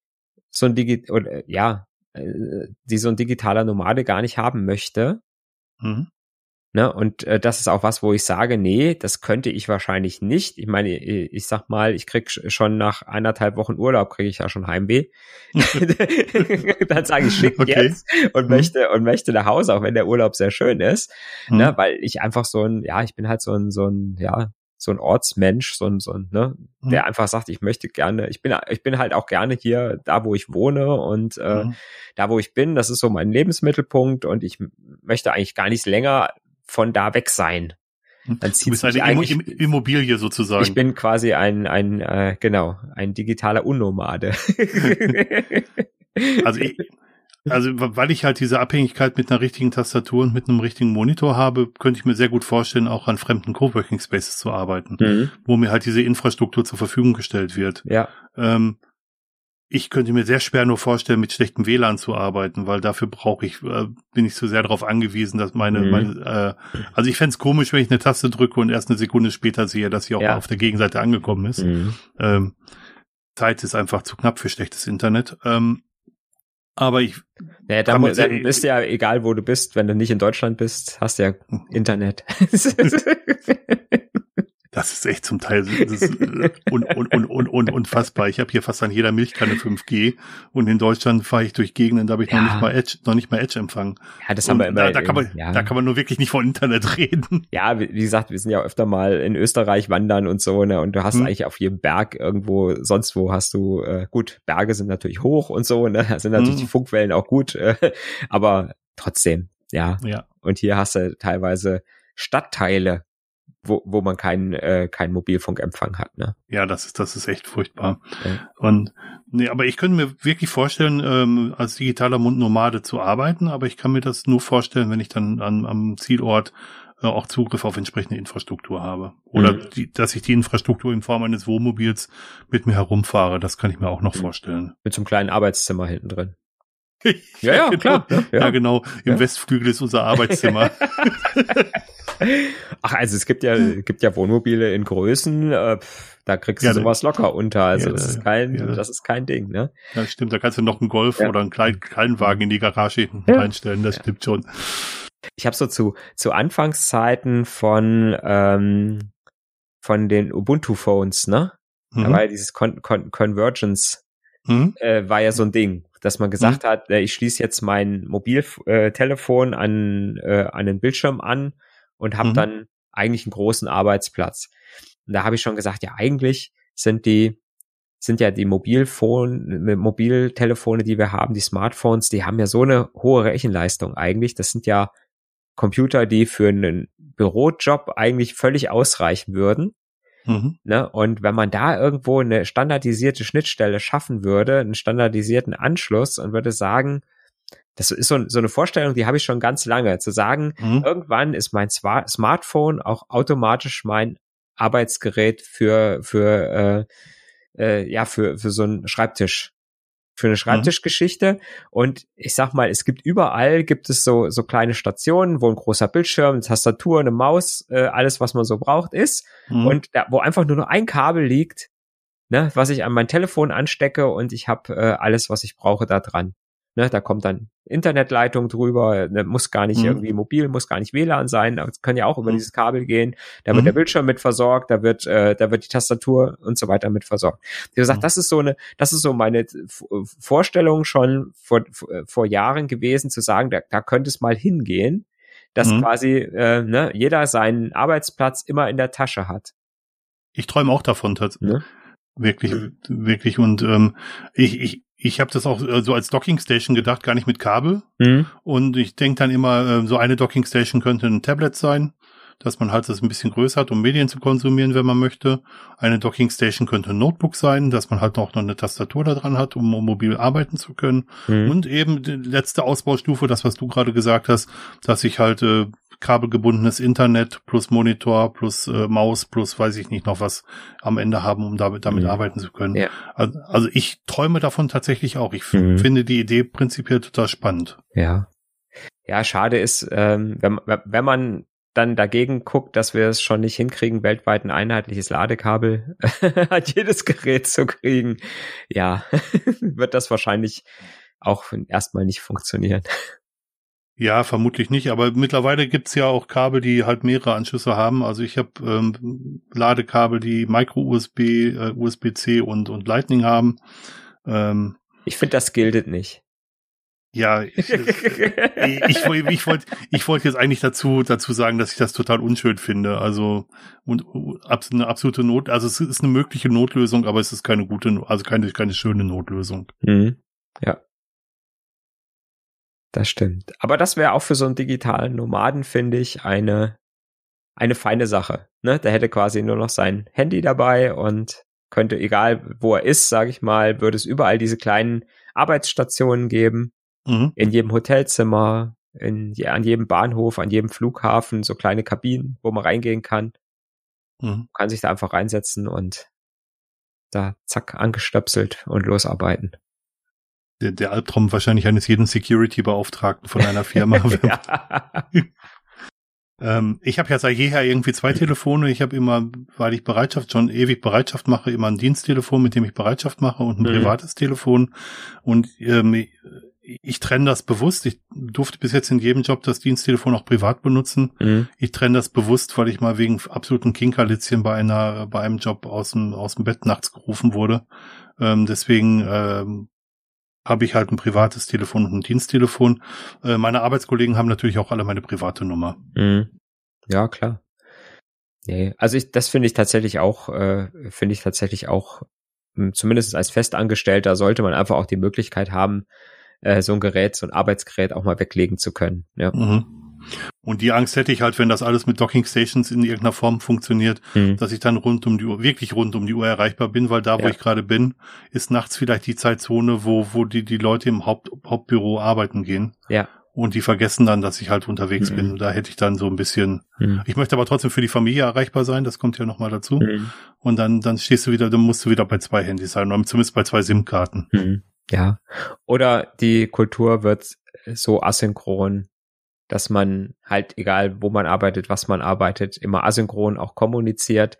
so ein Digi oder ja, die so ein digitaler Nomade gar nicht haben möchte. Mhm. Ne, und äh, das ist auch was, wo ich sage, nee, das könnte ich wahrscheinlich nicht. Ich meine, ich, ich sag mal, ich krieg schon nach eineinhalb Wochen Urlaub kriege ich ja schon Heimweh. Dann sage ich schick okay. jetzt und mhm. möchte und möchte nach Hause, auch wenn der Urlaub sehr schön ist, ne, mhm. ne, weil ich einfach so ein, ja, ich bin halt so ein so ein ja so ein Ortsmensch, so ein, so ein, ne, mhm. der einfach sagt, ich möchte gerne, ich bin, ich bin halt auch gerne hier, da wo ich wohne und äh, mhm. da wo ich bin, das ist so mein Lebensmittelpunkt und ich möchte eigentlich gar nicht länger von da weg sein. Mhm. Dann du bist eine eigentlich, Immobilie sozusagen. Ich bin quasi ein, ein, äh, genau, ein digitaler Unnomade. also ich, also, weil ich halt diese Abhängigkeit mit einer richtigen Tastatur und mit einem richtigen Monitor habe, könnte ich mir sehr gut vorstellen, auch an fremden Coworking Spaces zu arbeiten, mhm. wo mir halt diese Infrastruktur zur Verfügung gestellt wird. Ja. Ähm, ich könnte mir sehr schwer nur vorstellen, mit schlechtem WLAN zu arbeiten, weil dafür brauche ich, äh, bin ich so sehr darauf angewiesen, dass meine, mhm. meine äh, also ich fände es komisch, wenn ich eine Taste drücke und erst eine Sekunde später sehe, dass sie auch ja. auf der Gegenseite angekommen ist. Mhm. Ähm, Zeit ist einfach zu knapp für schlechtes Internet. Ähm, aber ich. Naja, dann, dann ist ja egal, wo du bist. Wenn du nicht in Deutschland bist, hast du ja Internet. Das ist echt zum Teil äh, un, un, un, un, un, unfassbar. Ich habe hier fast an jeder Milchkanne 5G und in Deutschland fahre ich durch Gegenden, da habe ich ja. noch nicht mal Edge, noch nicht mal Edge empfangen. Ja, das haben wir immer. Da, da, kann man, ja. da kann man nur wirklich nicht von Internet reden. Ja, wie, wie gesagt, wir sind ja öfter mal in Österreich wandern und so, ne? Und du hast hm. eigentlich auf jedem Berg irgendwo, sonst wo hast du, äh, gut, Berge sind natürlich hoch und so, ne? Da sind natürlich hm. die Funkwellen auch gut, äh, aber trotzdem, ja. Ja. Und hier hast du teilweise Stadtteile, wo, wo man keinen äh, keinen Mobilfunkempfang hat. Ne? Ja, das ist das ist echt furchtbar. Ja. Und nee, aber ich könnte mir wirklich vorstellen, ähm, als digitaler Mundnomade zu arbeiten, aber ich kann mir das nur vorstellen, wenn ich dann an, am Zielort äh, auch Zugriff auf entsprechende Infrastruktur habe. Oder mhm. die, dass ich die Infrastruktur in Form eines Wohnmobils mit mir herumfahre, das kann ich mir auch noch mhm. vorstellen. Mit so einem kleinen Arbeitszimmer hinten drin. ja, ja, genau. klar. Ja, ja genau. Im ja. Westflügel ist unser Arbeitszimmer. Ach, also es gibt ja, gibt ja Wohnmobile in Größen, äh, da kriegst du ja, sowas locker unter. Also das ist kein, das ist kein Ding, ne? Ja, stimmt. Da kannst du noch einen Golf oder einen kleinen, kleinen Wagen in die Garage reinstellen. Das stimmt schon. Ich habe so zu, zu Anfangszeiten von, ähm, von den Ubuntu-Phones, ne? Mhm. Da war ja dieses Con Con Convergence, mhm. äh, war ja so ein Ding, dass man gesagt mhm. hat, äh, ich schließe jetzt mein Mobiltelefon äh, an, äh, an den Bildschirm an und habe mhm. dann eigentlich einen großen Arbeitsplatz. Und da habe ich schon gesagt, ja, eigentlich sind die sind ja die Mobilfon, Mobiltelefone, die wir haben, die Smartphones, die haben ja so eine hohe Rechenleistung eigentlich. Das sind ja Computer, die für einen Bürojob eigentlich völlig ausreichen würden. Mhm. Ne? Und wenn man da irgendwo eine standardisierte Schnittstelle schaffen würde, einen standardisierten Anschluss und würde sagen, das ist so, so eine Vorstellung, die habe ich schon ganz lange, zu sagen, mhm. irgendwann ist mein Smartphone auch automatisch mein Arbeitsgerät für, für, äh, äh, ja, für, für so einen Schreibtisch für eine mhm. Schreibtischgeschichte. Mhm. Und ich sag mal, es gibt überall gibt es so so kleine Stationen, wo ein großer Bildschirm, eine Tastatur, eine Maus, äh, alles was man so braucht ist mhm. und da, wo einfach nur noch ein Kabel liegt, ne, was ich an mein Telefon anstecke und ich habe äh, alles, was ich brauche, da dran. Ne, da kommt dann Internetleitung drüber, ne, muss gar nicht mhm. irgendwie mobil, muss gar nicht WLAN sein, es kann ja auch über mhm. dieses Kabel gehen. Da wird mhm. der Bildschirm mit versorgt, da wird, äh, da wird die Tastatur und so weiter mit versorgt. Wie gesagt, mhm. das ist so eine, das ist so meine Vorstellung schon vor, vor Jahren gewesen, zu sagen, da, da könnte es mal hingehen, dass mhm. quasi äh, ne, jeder seinen Arbeitsplatz immer in der Tasche hat. Ich träume auch davon tatsächlich. Ne? Wirklich, wirklich. Und ähm, ich, ich, ich habe das auch äh, so als Dockingstation gedacht, gar nicht mit Kabel. Mhm. Und ich denke dann immer, äh, so eine Dockingstation könnte ein Tablet sein, dass man halt das ein bisschen größer hat, um Medien zu konsumieren, wenn man möchte. Eine Dockingstation könnte ein Notebook sein, dass man halt auch noch eine Tastatur da dran hat, um, um mobil arbeiten zu können. Mhm. Und eben die letzte Ausbaustufe, das, was du gerade gesagt hast, dass ich halt äh, kabelgebundenes Internet plus Monitor plus äh, Maus plus weiß ich nicht noch was am Ende haben, um damit, damit mhm. arbeiten zu können. Ja. Also, ich träume davon tatsächlich auch. Ich mhm. finde die Idee prinzipiell total spannend. Ja. Ja, schade ist, ähm, wenn, wenn man dann dagegen guckt, dass wir es schon nicht hinkriegen, weltweit ein einheitliches Ladekabel an jedes Gerät zu kriegen, ja, wird das wahrscheinlich auch erstmal nicht funktionieren. Ja, vermutlich nicht, aber mittlerweile gibt's ja auch Kabel, die halt mehrere Anschlüsse haben. Also ich habe ähm, Ladekabel, die Micro-USB, äh, USB-C und, und Lightning haben. Ähm, ich finde, das giltet nicht. Ja, ich, ich, ich, ich wollte ich wollte jetzt eigentlich dazu dazu sagen, dass ich das total unschön finde. Also und eine absolute Not, also es ist eine mögliche Notlösung, aber es ist keine gute, also keine keine schöne Notlösung. Mhm. Ja. Das stimmt. Aber das wäre auch für so einen digitalen Nomaden, finde ich, eine, eine feine Sache. Ne? Der hätte quasi nur noch sein Handy dabei und könnte, egal wo er ist, sage ich mal, würde es überall diese kleinen Arbeitsstationen geben. Mhm. In jedem Hotelzimmer, in, an jedem Bahnhof, an jedem Flughafen, so kleine Kabinen, wo man reingehen kann. Mhm. Kann sich da einfach reinsetzen und da zack angestöpselt und losarbeiten der, der Albtraum wahrscheinlich eines jeden Security-Beauftragten von einer Firma. ähm, ich habe ja seit jeher irgendwie zwei Telefone. Ich habe immer, weil ich Bereitschaft schon ewig Bereitschaft mache, immer ein Diensttelefon, mit dem ich Bereitschaft mache und ein mhm. privates Telefon. Und ähm, ich trenne das bewusst. Ich durfte bis jetzt in jedem Job das Diensttelefon auch privat benutzen. Mhm. Ich trenne das bewusst, weil ich mal wegen absoluten Kinkerlitzchen bei einer, bei einem Job aus dem, aus dem Bett nachts gerufen wurde. Ähm, deswegen ähm, habe ich halt ein privates Telefon und ein Diensttelefon. Äh, meine Arbeitskollegen haben natürlich auch alle meine private Nummer. Mhm. Ja, klar. Nee, also ich, das finde ich tatsächlich auch, äh, finde ich tatsächlich auch, hm, zumindest als Festangestellter sollte man einfach auch die Möglichkeit haben, äh, so ein Gerät, so ein Arbeitsgerät auch mal weglegen zu können. Ja. Mhm. Und die Angst hätte ich halt, wenn das alles mit Docking Stations in irgendeiner Form funktioniert, mhm. dass ich dann rund um die Uhr, wirklich rund um die Uhr erreichbar bin, weil da, wo ja. ich gerade bin, ist nachts vielleicht die Zeitzone, wo, wo die, die Leute im Haupt, Hauptbüro arbeiten gehen. Ja. Und die vergessen dann, dass ich halt unterwegs mhm. bin. Und da hätte ich dann so ein bisschen, mhm. ich möchte aber trotzdem für die Familie erreichbar sein, das kommt ja nochmal dazu. Mhm. Und dann, dann stehst du wieder, dann musst du wieder bei zwei Handys sein, oder zumindest bei zwei SIM-Karten. Mhm. Ja. Oder die Kultur wird so asynchron, dass man halt, egal wo man arbeitet, was man arbeitet, immer asynchron auch kommuniziert.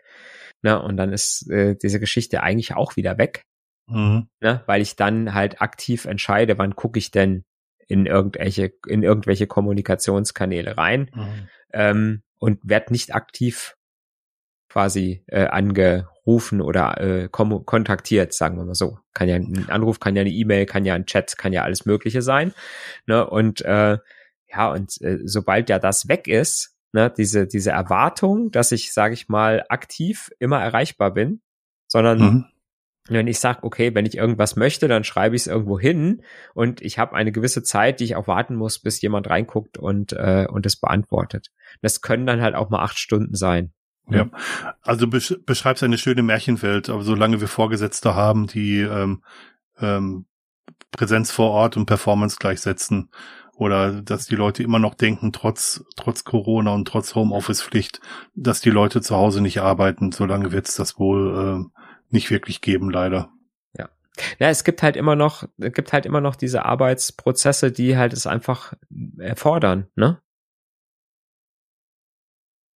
Ne? Und dann ist äh, diese Geschichte eigentlich auch wieder weg. Mhm. Ne? Weil ich dann halt aktiv entscheide, wann gucke ich denn in irgendwelche, in irgendwelche Kommunikationskanäle rein. Mhm. Ähm, und werde nicht aktiv quasi äh, angerufen oder äh, kontaktiert, sagen wir mal so. Kann ja ein Anruf, kann ja eine E-Mail, kann ja ein Chat, kann ja alles Mögliche sein. Ne? Und äh, ja, und äh, sobald ja das weg ist, ne, diese diese Erwartung, dass ich, sage ich mal, aktiv immer erreichbar bin, sondern mhm. wenn ich sage, okay, wenn ich irgendwas möchte, dann schreibe ich es irgendwo hin und ich habe eine gewisse Zeit, die ich auch warten muss, bis jemand reinguckt und äh, und es beantwortet. Das können dann halt auch mal acht Stunden sein. Ja, also besch beschreibst eine schöne Märchenwelt, aber solange wir Vorgesetzte haben, die ähm, ähm, Präsenz vor Ort und Performance gleichsetzen oder dass die Leute immer noch denken, trotz, trotz Corona und trotz Homeoffice-Pflicht, dass die Leute zu Hause nicht arbeiten, solange wird es das wohl äh, nicht wirklich geben, leider. Ja. Ja, es gibt halt immer noch, es gibt halt immer noch diese Arbeitsprozesse, die halt es einfach erfordern, ne?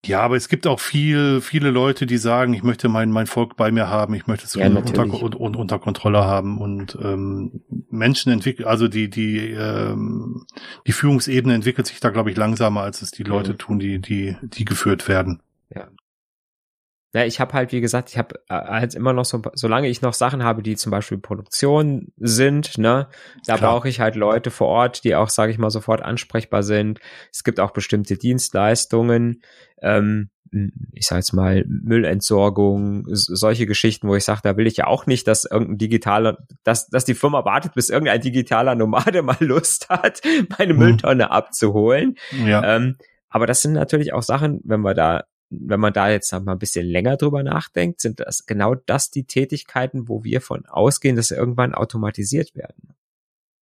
Ja, aber es gibt auch viel, viele Leute, die sagen, ich möchte mein, mein Volk bei mir haben, ich möchte es ja, unter, unter, unter Kontrolle haben und ähm, Menschen entwickeln, also die, die, ähm, die Führungsebene entwickelt sich da, glaube ich, langsamer, als es die Leute mhm. tun, die, die, die geführt werden. Ja. Ja, ich habe halt, wie gesagt, ich habe äh, halt immer noch so, solange ich noch Sachen habe, die zum Beispiel Produktion sind, ne, da brauche ich halt Leute vor Ort, die auch, sage ich mal, sofort ansprechbar sind. Es gibt auch bestimmte Dienstleistungen, ähm, ich sage jetzt mal Müllentsorgung, solche Geschichten, wo ich sage, da will ich ja auch nicht, dass irgendein digitaler, dass, dass die Firma wartet, bis irgendein digitaler Nomade mal Lust hat, meine mhm. Mülltonne abzuholen. Ja. Ähm, aber das sind natürlich auch Sachen, wenn wir da wenn man da jetzt noch mal ein bisschen länger drüber nachdenkt, sind das genau das die Tätigkeiten, wo wir von ausgehen, dass sie irgendwann automatisiert werden.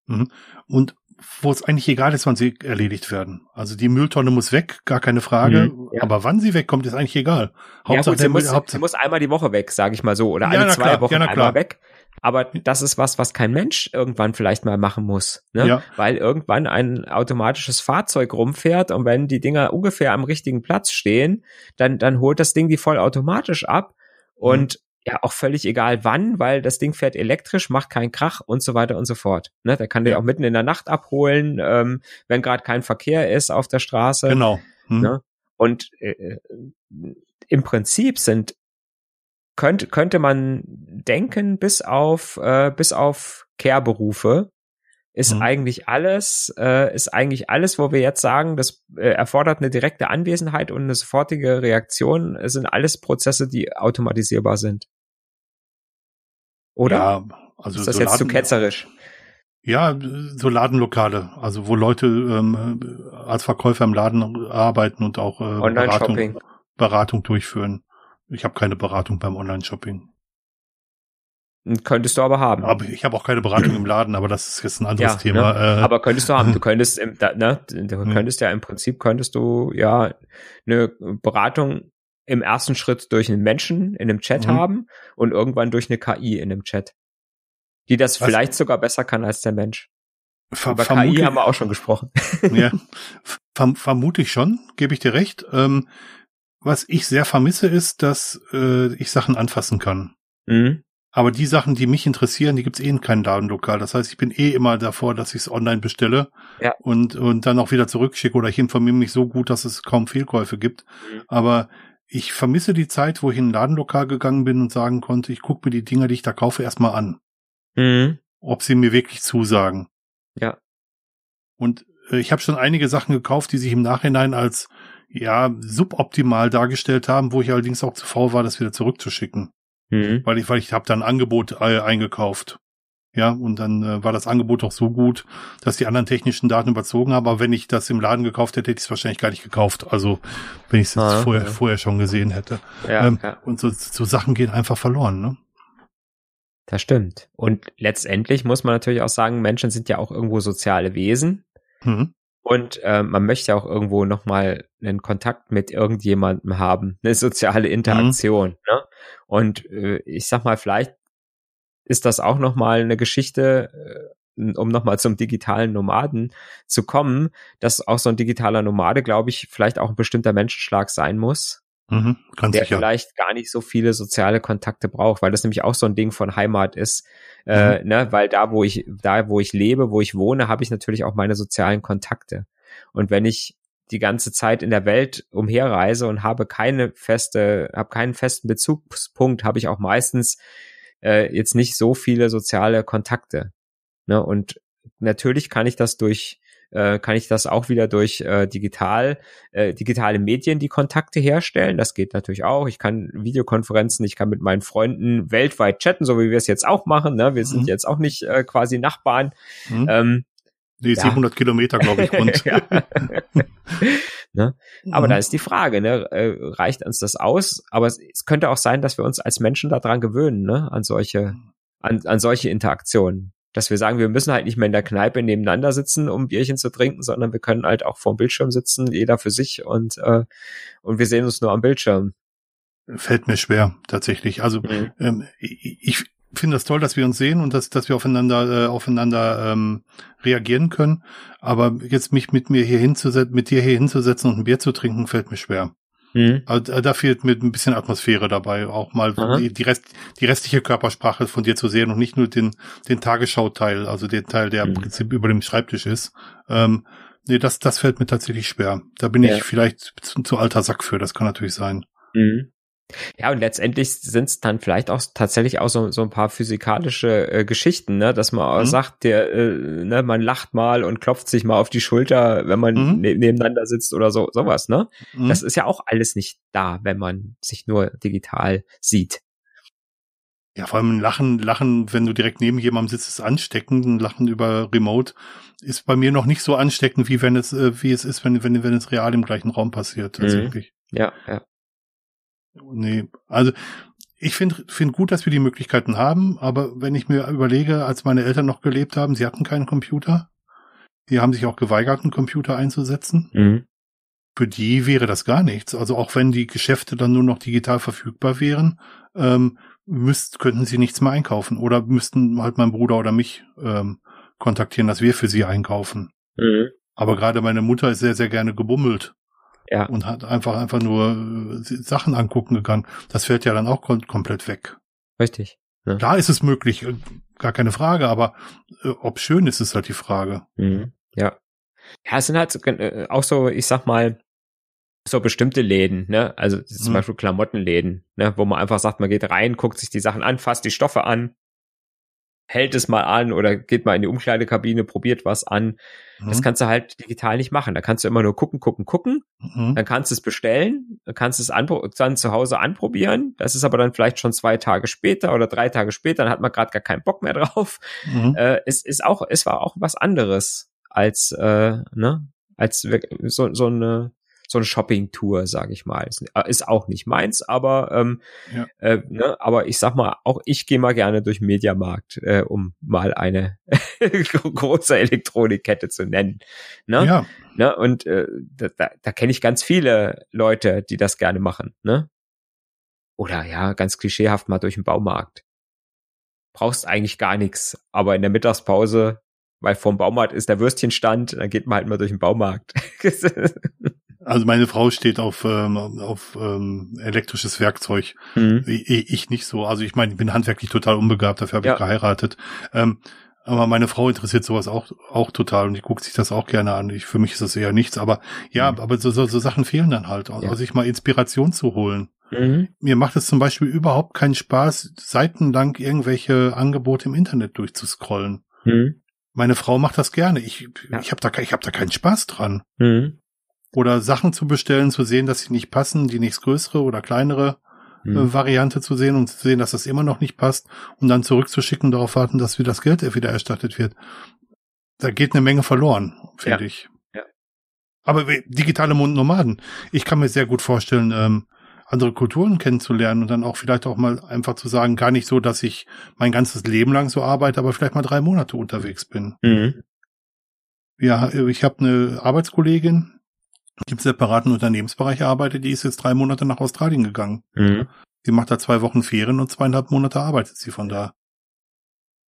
Mhm. Und wo es eigentlich egal ist, wann sie erledigt werden. Also die Mülltonne muss weg, gar keine Frage. Mhm, ja. Aber wann sie wegkommt, ist eigentlich egal. Hauptsache, ja, gut, sie, muss, Hauptsache sie muss einmal die Woche weg, sage ich mal so, oder ja, alle zwei klar, Wochen ja, einmal weg. Aber das ist was, was kein Mensch irgendwann vielleicht mal machen muss, ne? Ja. Weil irgendwann ein automatisches Fahrzeug rumfährt und wenn die Dinger ungefähr am richtigen Platz stehen, dann, dann holt das Ding die vollautomatisch ab und mhm. ja auch völlig egal wann, weil das Ding fährt elektrisch, macht keinen Krach und so weiter und so fort. Ne? Der kann ja. den auch mitten in der Nacht abholen, ähm, wenn gerade kein Verkehr ist auf der Straße. Genau. Mhm. Ne? Und äh, äh im Prinzip sind könnte, könnte man denken, bis auf, äh, bis auf Care-Berufe ist mhm. eigentlich alles, äh, ist eigentlich alles, wo wir jetzt sagen, das äh, erfordert eine direkte Anwesenheit und eine sofortige Reaktion, es sind alles Prozesse, die automatisierbar sind. Oder? Ja, also ist das so jetzt Laden, zu ketzerisch? Ja, so Ladenlokale, also wo Leute ähm, als Verkäufer im Laden arbeiten und auch äh, Beratung, Beratung durchführen. Ich habe keine Beratung beim Online-Shopping. Könntest du aber haben. Aber ich habe auch keine Beratung im Laden, aber das ist jetzt ein anderes ja, Thema. Ne? Äh, aber könntest du haben. Du könntest, im, da, ne, du könntest ja im Prinzip könntest du ja eine Beratung im ersten Schritt durch einen Menschen in einem Chat mhm. haben und irgendwann durch eine KI in einem Chat, die das Was? vielleicht sogar besser kann als der Mensch. Ver Über KI haben wir auch schon gesprochen. Ja, verm vermute ich schon, gebe ich dir recht. Ähm, was ich sehr vermisse, ist, dass äh, ich Sachen anfassen kann. Mhm. Aber die Sachen, die mich interessieren, die gibt's eh in keinem Ladenlokal. Das heißt, ich bin eh immer davor, dass ich es online bestelle ja. und, und dann auch wieder zurückschicke oder ich informiere mich so gut, dass es kaum Fehlkäufe gibt. Mhm. Aber ich vermisse die Zeit, wo ich in ein Ladenlokal gegangen bin und sagen konnte, ich gucke mir die Dinger, die ich da kaufe, erstmal an. Mhm. Ob sie mir wirklich zusagen. Ja. Und äh, ich habe schon einige Sachen gekauft, die sich im Nachhinein als ja, suboptimal dargestellt haben, wo ich allerdings auch zu faul war, das wieder zurückzuschicken. Mhm. Weil ich, weil ich habe dann ein Angebot äh, eingekauft. Ja, und dann äh, war das Angebot auch so gut, dass die anderen technischen Daten überzogen haben. Aber wenn ich das im Laden gekauft hätte, hätte ich es wahrscheinlich gar nicht gekauft. Also wenn ich es ah, vorher, ja. vorher schon gesehen hätte. Ja, ähm, ja. Und so, so Sachen gehen einfach verloren, ne? Das stimmt. Und letztendlich muss man natürlich auch sagen, Menschen sind ja auch irgendwo soziale Wesen. Mhm. Und äh, man möchte auch irgendwo nochmal einen Kontakt mit irgendjemandem haben, eine soziale Interaktion. Mhm. Ne? Und äh, ich sag mal, vielleicht ist das auch nochmal eine Geschichte, äh, um nochmal zum digitalen Nomaden zu kommen, dass auch so ein digitaler Nomade, glaube ich, vielleicht auch ein bestimmter Menschenschlag sein muss. Mhm, der sicher. vielleicht gar nicht so viele soziale Kontakte braucht, weil das nämlich auch so ein Ding von Heimat ist. Äh, mhm. Äh, ne, weil da, wo ich, da, wo ich lebe, wo ich wohne, habe ich natürlich auch meine sozialen Kontakte. Und wenn ich die ganze Zeit in der Welt umherreise und habe keine feste, habe keinen festen Bezugspunkt, habe ich auch meistens äh, jetzt nicht so viele soziale Kontakte. Ne? Und natürlich kann ich das durch äh, kann ich das auch wieder durch äh, digital äh, digitale Medien die Kontakte herstellen. Das geht natürlich auch. Ich kann Videokonferenzen, ich kann mit meinen Freunden weltweit chatten, so wie wir es jetzt auch machen. Ne? Wir sind mhm. jetzt auch nicht äh, quasi Nachbarn. Mhm. Ähm, Nee, ja. 700 Kilometer, glaube ich, rund. ne? Aber mhm. da ist die Frage, ne? Äh, reicht uns das aus? Aber es, es, könnte auch sein, dass wir uns als Menschen daran gewöhnen, ne? An solche, an, an solche Interaktionen. Dass wir sagen, wir müssen halt nicht mehr in der Kneipe nebeneinander sitzen, um Bierchen zu trinken, sondern wir können halt auch vor dem Bildschirm sitzen, jeder für sich und, äh, und wir sehen uns nur am Bildschirm. Fällt mir schwer, tatsächlich. Also mhm. ähm, ich, finde das toll, dass wir uns sehen und dass, dass wir aufeinander, äh, aufeinander ähm, reagieren können. Aber jetzt mich mit mir hier hinzusetzen, mit dir hier hinzusetzen und ein Bier zu trinken, fällt mir schwer. Mhm. Also, da fehlt mir ein bisschen Atmosphäre dabei, auch mal die, die, Rest, die restliche Körpersprache von dir zu sehen und nicht nur den, den Tagesschau-Teil, also den Teil, der mhm. im Prinzip über dem Schreibtisch ist. Ähm, nee, das, das fällt mir tatsächlich schwer. Da bin ja. ich vielleicht zu, zu alter Sack für, das kann natürlich sein. Mhm. Ja, und letztendlich sind es dann vielleicht auch tatsächlich auch so, so ein paar physikalische äh, Geschichten, ne? dass man mhm. sagt, der, äh, ne, man lacht mal und klopft sich mal auf die Schulter, wenn man mhm. ne nebeneinander sitzt oder so sowas, ne? Mhm. Das ist ja auch alles nicht da, wenn man sich nur digital sieht. Ja, vor allem Lachen, Lachen, wenn du direkt neben jemandem sitzt, ist ansteckend. Ein Lachen über Remote ist bei mir noch nicht so ansteckend, wie wenn es, äh, wie es ist, wenn, wenn, wenn es real im gleichen Raum passiert, mhm. tatsächlich. Ja, ja. Nee, also ich finde find gut, dass wir die Möglichkeiten haben, aber wenn ich mir überlege, als meine Eltern noch gelebt haben, sie hatten keinen Computer. Die haben sich auch geweigert, einen Computer einzusetzen. Mhm. Für die wäre das gar nichts. Also auch wenn die Geschäfte dann nur noch digital verfügbar wären, ähm, müsst, könnten sie nichts mehr einkaufen oder müssten halt mein Bruder oder mich ähm, kontaktieren, dass wir für sie einkaufen. Mhm. Aber gerade meine Mutter ist sehr, sehr gerne gebummelt. Ja. Und hat einfach, einfach nur äh, Sachen angucken gegangen. Das fällt ja dann auch kom komplett weg. Richtig. Ja. Klar ist es möglich, äh, gar keine Frage, aber äh, ob schön ist, ist halt die Frage. Mhm. Ja. Ja, es sind halt äh, auch so, ich sag mal, so bestimmte Läden, ne? Also zum mhm. Beispiel Klamottenläden, ne? Wo man einfach sagt, man geht rein, guckt sich die Sachen an, fasst die Stoffe an, hält es mal an oder geht mal in die Umkleidekabine, probiert was an. Mhm. Das kannst du halt digital nicht machen. Da kannst du immer nur gucken, gucken, gucken. Mhm. Dann kannst du es bestellen, dann kannst du es dann zu Hause anprobieren. Das ist aber dann vielleicht schon zwei Tage später oder drei Tage später, dann hat man gerade gar keinen Bock mehr drauf. Mhm. Äh, es ist auch, es war auch was anderes als, äh, ne, als so, so eine so eine Shopping-Tour, sage ich mal. Ist, äh, ist, auch nicht meins, aber ähm, ja. äh, ne, aber ich sag mal, auch ich gehe mal gerne durch Mediamarkt, äh, um mal eine große Elektronikkette zu nennen. Ne? Ja. Ne? Und äh, da, da, da kenne ich ganz viele Leute, die das gerne machen. Ne? Oder ja, ganz klischeehaft mal durch den Baumarkt. Brauchst eigentlich gar nichts, aber in der Mittagspause weil vorm Baumarkt ist der Würstchenstand, dann geht man halt mal durch den Baumarkt. Also meine Frau steht auf, ähm, auf ähm, elektrisches Werkzeug. Mhm. Ich, ich, nicht so. Also ich meine, ich bin handwerklich total unbegabt, dafür habe ja. ich geheiratet. Ähm, aber meine Frau interessiert sowas auch, auch total und die guckt sich das auch gerne an. Ich, für mich ist das eher nichts, aber ja, mhm. aber so, so, so Sachen fehlen dann halt, also ja. sich mal Inspiration zu holen. Mhm. Mir macht es zum Beispiel überhaupt keinen Spaß, seitenlang irgendwelche Angebote im Internet durchzuscrollen. Mhm. Meine Frau macht das gerne. Ich, ja. ich habe da, ich hab da keinen Spaß dran. Mhm oder Sachen zu bestellen, zu sehen, dass sie nicht passen, die nächst größere oder kleinere äh, hm. Variante zu sehen und zu sehen, dass das immer noch nicht passt und dann zurückzuschicken, darauf warten, dass wieder das Geld wieder erstattet wird. Da geht eine Menge verloren, finde ja. ich. Ja. Aber digitale Nomaden, ich kann mir sehr gut vorstellen, ähm, andere Kulturen kennenzulernen und dann auch vielleicht auch mal einfach zu sagen, gar nicht so, dass ich mein ganzes Leben lang so arbeite, aber vielleicht mal drei Monate unterwegs bin. Mhm. Ja, ich habe eine Arbeitskollegin, im separaten Unternehmensbereich arbeitet, die ist jetzt drei Monate nach Australien gegangen. Mhm. Sie macht da zwei Wochen Ferien und zweieinhalb Monate arbeitet sie von da.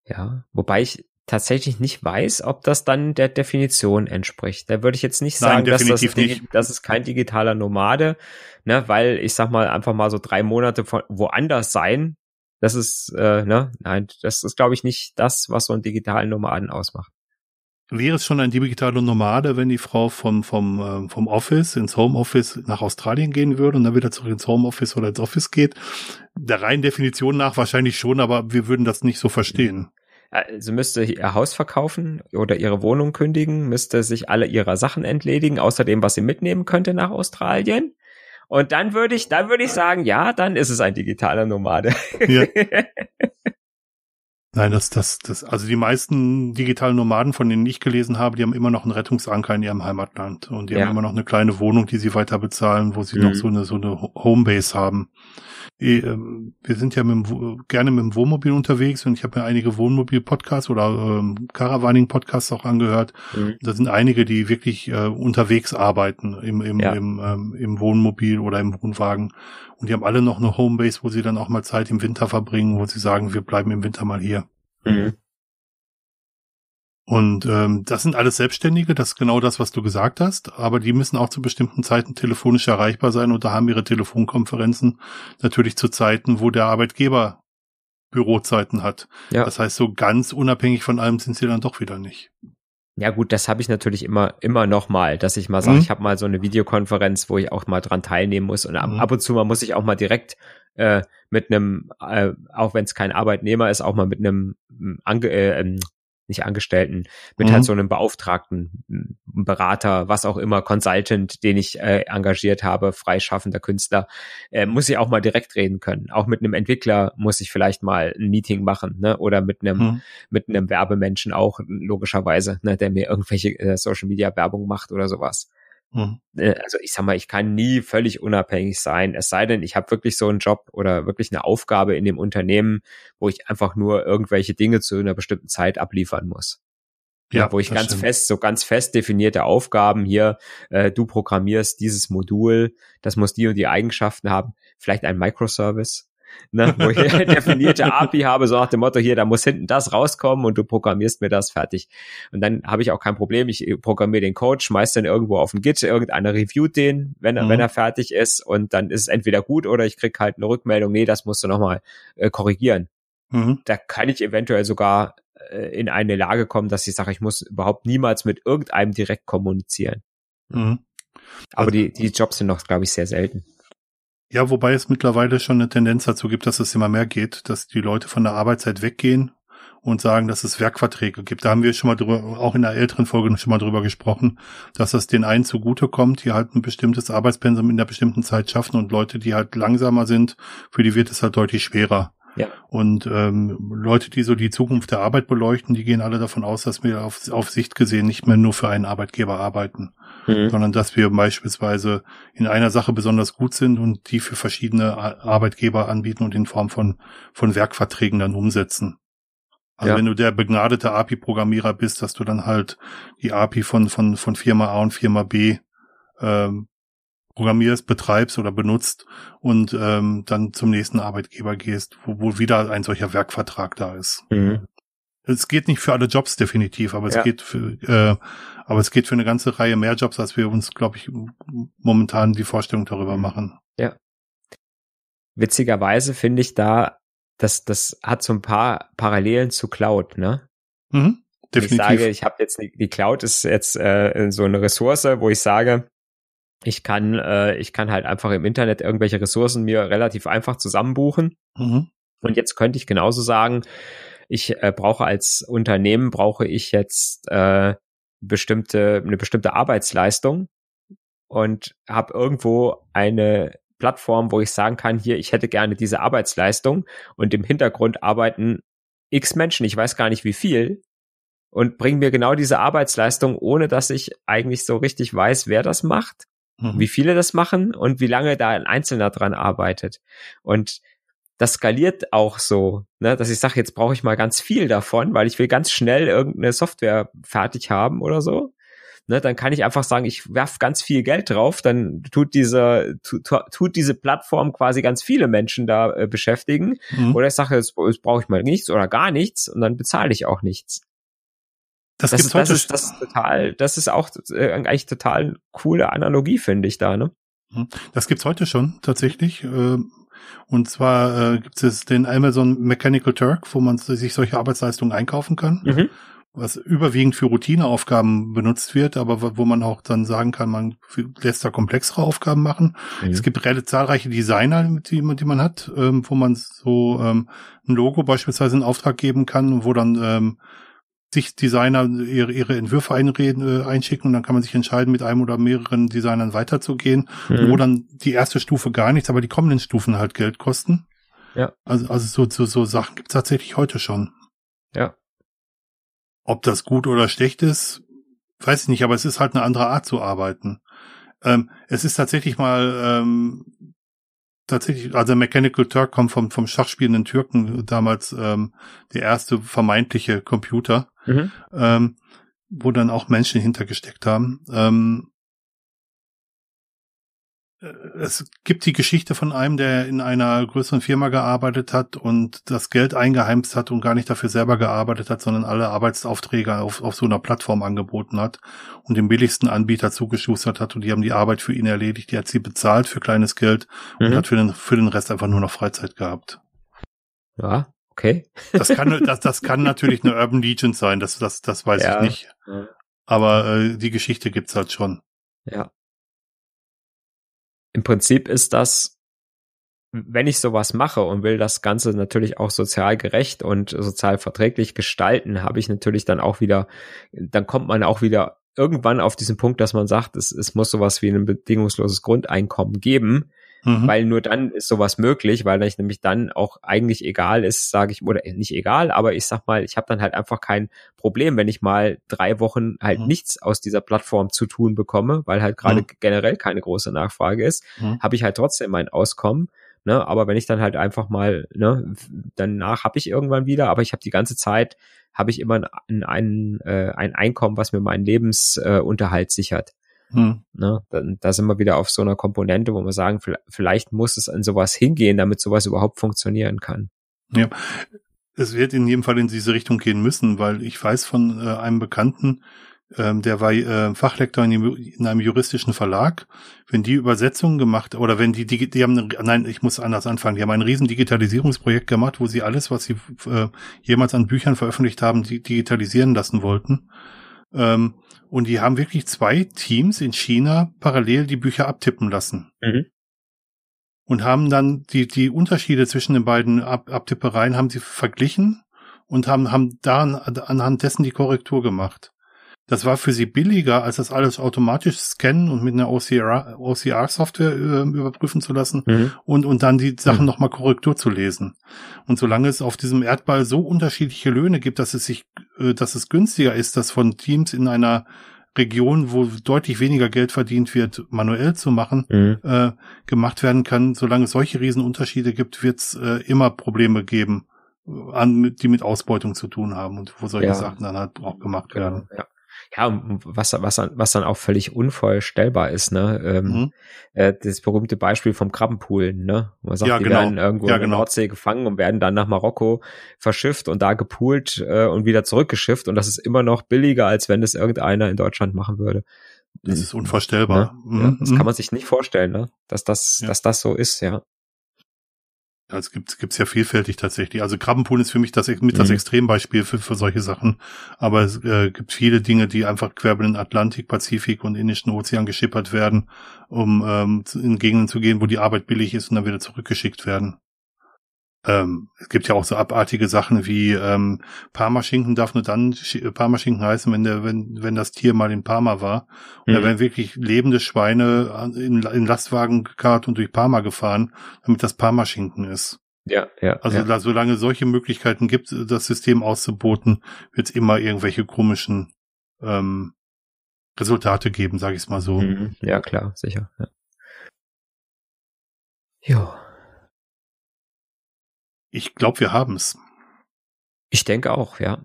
Ja, wobei ich tatsächlich nicht weiß, ob das dann der Definition entspricht. Da würde ich jetzt nicht sagen, Nein, dass, das nicht. das ist kein digitaler Nomade, ne, weil ich sag mal einfach mal so drei Monate von woanders sein, das ist, äh, ne, nein, das ist glaube ich nicht das, was so einen digitalen Nomaden ausmacht. Wäre es schon ein digitaler Nomade, wenn die Frau vom, vom, äh, vom Office ins Homeoffice nach Australien gehen würde und dann wieder zurück ins Homeoffice oder ins Office geht? Der reinen Definition nach wahrscheinlich schon, aber wir würden das nicht so verstehen. Also müsste ihr Haus verkaufen oder ihre Wohnung kündigen, müsste sich alle ihrer Sachen entledigen, außerdem, was sie mitnehmen könnte nach Australien. Und dann würde ich, dann würde ich sagen, ja, dann ist es ein digitaler Nomade. Ja. Nein, das, das, das, also die meisten digitalen Nomaden, von denen ich gelesen habe, die haben immer noch einen Rettungsanker in ihrem Heimatland und die ja. haben immer noch eine kleine Wohnung, die sie weiter bezahlen, wo sie mhm. noch so eine, so eine Homebase haben. Ähm, wir sind ja mit dem, gerne mit dem Wohnmobil unterwegs und ich habe mir einige Wohnmobil-Podcasts oder ähm, Caravaning-Podcasts auch angehört. Mhm. Da sind einige, die wirklich äh, unterwegs arbeiten im, im, ja. im, ähm, im Wohnmobil oder im Wohnwagen. Und die haben alle noch eine Homebase, wo sie dann auch mal Zeit im Winter verbringen, wo sie sagen, wir bleiben im Winter mal hier. Mhm. Und ähm, das sind alles Selbstständige, das ist genau das, was du gesagt hast, aber die müssen auch zu bestimmten Zeiten telefonisch erreichbar sein und da haben ihre Telefonkonferenzen natürlich zu Zeiten, wo der Arbeitgeber Bürozeiten hat. Ja. Das heißt, so ganz unabhängig von allem sind sie dann doch wieder nicht. Ja gut, das habe ich natürlich immer immer noch mal, dass ich mal sage, mhm. ich habe mal so eine Videokonferenz, wo ich auch mal dran teilnehmen muss und mhm. ab und zu mal muss ich auch mal direkt äh, mit einem, äh, auch wenn es kein Arbeitnehmer ist, auch mal mit einem ange, äh, ähm, nicht Angestellten, mit halt mhm. halt so einem Beauftragten, Berater, was auch immer, Consultant, den ich äh, engagiert habe, freischaffender Künstler, äh, muss ich auch mal direkt reden können. Auch mit einem Entwickler muss ich vielleicht mal ein Meeting machen, ne? Oder mit einem, mhm. mit einem Werbemenschen auch, logischerweise, ne? der mir irgendwelche äh, Social Media Werbung macht oder sowas. Mhm. Äh, also ich sag mal, ich kann nie völlig unabhängig sein, es sei denn, ich habe wirklich so einen Job oder wirklich eine Aufgabe in dem Unternehmen, wo ich einfach nur irgendwelche Dinge zu einer bestimmten Zeit abliefern muss. Ja, ja wo ich ganz stimmt. fest, so ganz fest definierte Aufgaben hier, äh, du programmierst dieses Modul, das muss die und die Eigenschaften haben, vielleicht ein Microservice, ne, wo ich eine definierte API habe, so nach dem Motto, hier, da muss hinten das rauskommen und du programmierst mir das fertig. Und dann habe ich auch kein Problem, ich programmiere den Code, schmeiß den irgendwo auf den Git, irgendeiner reviewt den, wenn er, mhm. wenn er fertig ist und dann ist es entweder gut oder ich krieg halt eine Rückmeldung, nee, das musst du nochmal äh, korrigieren. Mhm. Da kann ich eventuell sogar äh, in eine Lage kommen, dass ich sage, ich muss überhaupt niemals mit irgendeinem direkt kommunizieren. Mhm. Aber also, die, die Jobs sind noch, glaube ich, sehr selten. Ja, wobei es mittlerweile schon eine Tendenz dazu gibt, dass es immer mehr geht, dass die Leute von der Arbeitszeit weggehen und sagen, dass es Werkverträge gibt. Da haben wir schon mal drüber, auch in der älteren Folge schon mal drüber gesprochen, dass das den einen zugutekommt, die halt ein bestimmtes Arbeitspensum in der bestimmten Zeit schaffen und Leute, die halt langsamer sind, für die wird es halt deutlich schwerer. Ja. Und ähm, Leute, die so die Zukunft der Arbeit beleuchten, die gehen alle davon aus, dass wir auf, auf Sicht gesehen nicht mehr nur für einen Arbeitgeber arbeiten mhm. sondern dass wir beispielsweise in einer Sache besonders gut sind und die für verschiedene Arbeitgeber anbieten und in Form von, von Werkverträgen dann umsetzen. Also ja. wenn du der begnadete API-Programmierer bist, dass du dann halt die API von, von, von Firma A und Firma B ähm, programmierst, betreibst oder benutzt und ähm, dann zum nächsten Arbeitgeber gehst, wo, wo wieder ein solcher Werkvertrag da ist. Mhm. Es geht nicht für alle Jobs definitiv, aber es ja. geht für, äh, aber es geht für eine ganze Reihe mehr Jobs, als wir uns, glaube ich, momentan die Vorstellung darüber machen. Ja. Witzigerweise finde ich da, das, das hat so ein paar Parallelen zu Cloud, ne? Mhm, definitiv. Ich sage, ich habe jetzt die Cloud ist jetzt äh, so eine Ressource, wo ich sage, ich kann, äh, ich kann halt einfach im Internet irgendwelche Ressourcen mir relativ einfach zusammenbuchen. Mhm. Und jetzt könnte ich genauso sagen, ich äh, brauche als Unternehmen, brauche ich jetzt äh, bestimmte, eine bestimmte Arbeitsleistung und habe irgendwo eine Plattform, wo ich sagen kann, hier, ich hätte gerne diese Arbeitsleistung und im Hintergrund arbeiten x Menschen, ich weiß gar nicht wie viel, und bringen mir genau diese Arbeitsleistung, ohne dass ich eigentlich so richtig weiß, wer das macht, mhm. wie viele das machen und wie lange da ein Einzelner dran arbeitet. Und das skaliert auch so, ne, dass ich sage, jetzt brauche ich mal ganz viel davon, weil ich will ganz schnell irgendeine Software fertig haben oder so. ne, dann kann ich einfach sagen, ich werf ganz viel Geld drauf, dann tut diese, tut, tut diese Plattform quasi ganz viele Menschen da äh, beschäftigen. Mhm. Oder ich sage, jetzt, jetzt brauche ich mal nichts oder gar nichts und dann bezahle ich auch nichts. Das, das, ist, das ist das ist total, das ist auch äh, eigentlich total coole Analogie, finde ich da, ne? Mhm. Das gibt's heute schon tatsächlich. Äh, und zwar äh, gibt es den Amazon Mechanical Turk, wo man sich solche Arbeitsleistungen einkaufen kann. Mhm was überwiegend für Routineaufgaben benutzt wird, aber wo man auch dann sagen kann, man lässt da komplexere Aufgaben machen. Mhm. Es gibt relativ zahlreiche Designer, die, die man hat, ähm, wo man so ähm, ein Logo beispielsweise in Auftrag geben kann, wo dann ähm, sich Designer ihre, ihre Entwürfe einreden, äh, einschicken und dann kann man sich entscheiden, mit einem oder mehreren Designern weiterzugehen, mhm. wo dann die erste Stufe gar nichts, aber die kommenden Stufen halt Geld kosten. Ja. Also, also so, so, so Sachen gibt es tatsächlich heute schon. Ja. Ob das gut oder schlecht ist, weiß ich nicht, aber es ist halt eine andere Art zu arbeiten. Ähm, es ist tatsächlich mal ähm, tatsächlich, also Mechanical Turk kommt vom, vom schachspielenden Türken damals ähm, der erste vermeintliche Computer, mhm. ähm, wo dann auch Menschen hintergesteckt haben. Ähm, äh, es gibt die Geschichte von einem, der in einer größeren Firma gearbeitet hat und das Geld eingeheimst hat und gar nicht dafür selber gearbeitet hat, sondern alle Arbeitsaufträge auf, auf so einer Plattform angeboten hat und den billigsten Anbieter zugeschustert hat und die haben die Arbeit für ihn erledigt, die hat sie bezahlt für kleines Geld und mhm. hat für den, für den Rest einfach nur noch Freizeit gehabt. Ja, okay. das kann, das, das kann natürlich eine Urban Legend sein, das, das, das weiß ja. ich nicht. Aber äh, die Geschichte gibt's halt schon. Ja im Prinzip ist das, wenn ich sowas mache und will das Ganze natürlich auch sozial gerecht und sozial verträglich gestalten, habe ich natürlich dann auch wieder, dann kommt man auch wieder irgendwann auf diesen Punkt, dass man sagt, es, es muss sowas wie ein bedingungsloses Grundeinkommen geben, Mhm. Weil nur dann ist sowas möglich, weil ich nämlich dann auch eigentlich egal ist, sage ich, oder nicht egal, aber ich sag mal, ich habe dann halt einfach kein Problem, wenn ich mal drei Wochen halt mhm. nichts aus dieser Plattform zu tun bekomme, weil halt gerade mhm. generell keine große Nachfrage ist, mhm. habe ich halt trotzdem mein Auskommen. Ne, aber wenn ich dann halt einfach mal, ne, danach habe ich irgendwann wieder, aber ich habe die ganze Zeit, habe ich immer ein, ein, äh, ein Einkommen, was mir meinen Lebensunterhalt äh, sichert. Hm. Ne, dann, da sind wir wieder auf so einer Komponente, wo wir sagen, vielleicht muss es an sowas hingehen, damit sowas überhaupt funktionieren kann. Ja, es wird in jedem Fall in diese Richtung gehen müssen, weil ich weiß von äh, einem Bekannten, ähm, der war äh, Fachlektor in, in, einem juristischen Verlag. Wenn die Übersetzungen gemacht oder wenn die, die, die haben, eine, nein, ich muss anders anfangen, die haben ein riesen Digitalisierungsprojekt gemacht, wo sie alles, was sie äh, jemals an Büchern veröffentlicht haben, digitalisieren lassen wollten. Ähm, und die haben wirklich zwei Teams in China parallel die Bücher abtippen lassen. Mhm. Und haben dann die, die Unterschiede zwischen den beiden Ab Abtippereien haben sie verglichen und haben, haben da anhand dessen die Korrektur gemacht. Das war für sie billiger, als das alles automatisch scannen und mit einer OCR-Software äh, überprüfen zu lassen mhm. und, und dann die Sachen mhm. nochmal Korrektur zu lesen. Und solange es auf diesem Erdball so unterschiedliche Löhne gibt, dass es sich, äh, dass es günstiger ist, das von Teams in einer Region, wo deutlich weniger Geld verdient wird, manuell zu machen, mhm. äh, gemacht werden kann. Solange es solche Riesenunterschiede gibt, wird es äh, immer Probleme geben, an, die mit Ausbeutung zu tun haben und wo solche ja. Sachen dann halt auch gemacht genau, werden. Ja ja, was, was, was dann auch völlig unvorstellbar ist, ne? Ähm, mhm. äh, das berühmte Beispiel vom Krabbenpool, ne? Man sagt, ja, die genau. werden irgendwo ja, in der genau. Nordsee gefangen und werden dann nach Marokko verschifft und da gepoolt äh, und wieder zurückgeschifft und das ist immer noch billiger, als wenn das irgendeiner in Deutschland machen würde. Das ist unvorstellbar. Ne? Mhm. Ja, das kann mhm. man sich nicht vorstellen, ne? Dass das, ja. dass das so ist, ja. Ja, es gibt gibt's ja vielfältig tatsächlich. Also Krabbenpool ist für mich das mit das mhm. Extrembeispiel für, für solche Sachen. Aber es äh, gibt viele Dinge, die einfach quer über den Atlantik, Pazifik und Indischen Ozean geschippert werden, um ähm, in Gegenden zu gehen, wo die Arbeit billig ist und dann wieder zurückgeschickt werden. Ähm, es gibt ja auch so abartige Sachen wie ähm, Parmaschinken darf nur dann Parmaschinken heißen, wenn der, wenn, wenn das Tier mal in Parma war. Und mhm. da werden wirklich lebende Schweine in, in Lastwagen gekarrt und durch Parma gefahren, damit das Parmaschinken ist. Ja, ja. Also ja. Da, solange solche Möglichkeiten gibt, das System auszuboten, wird es immer irgendwelche komischen ähm, Resultate geben, sage ich es mal so. Mhm. Ja, klar, sicher. Ja. Jo. Ich glaube, wir haben's. Ich denke auch, ja.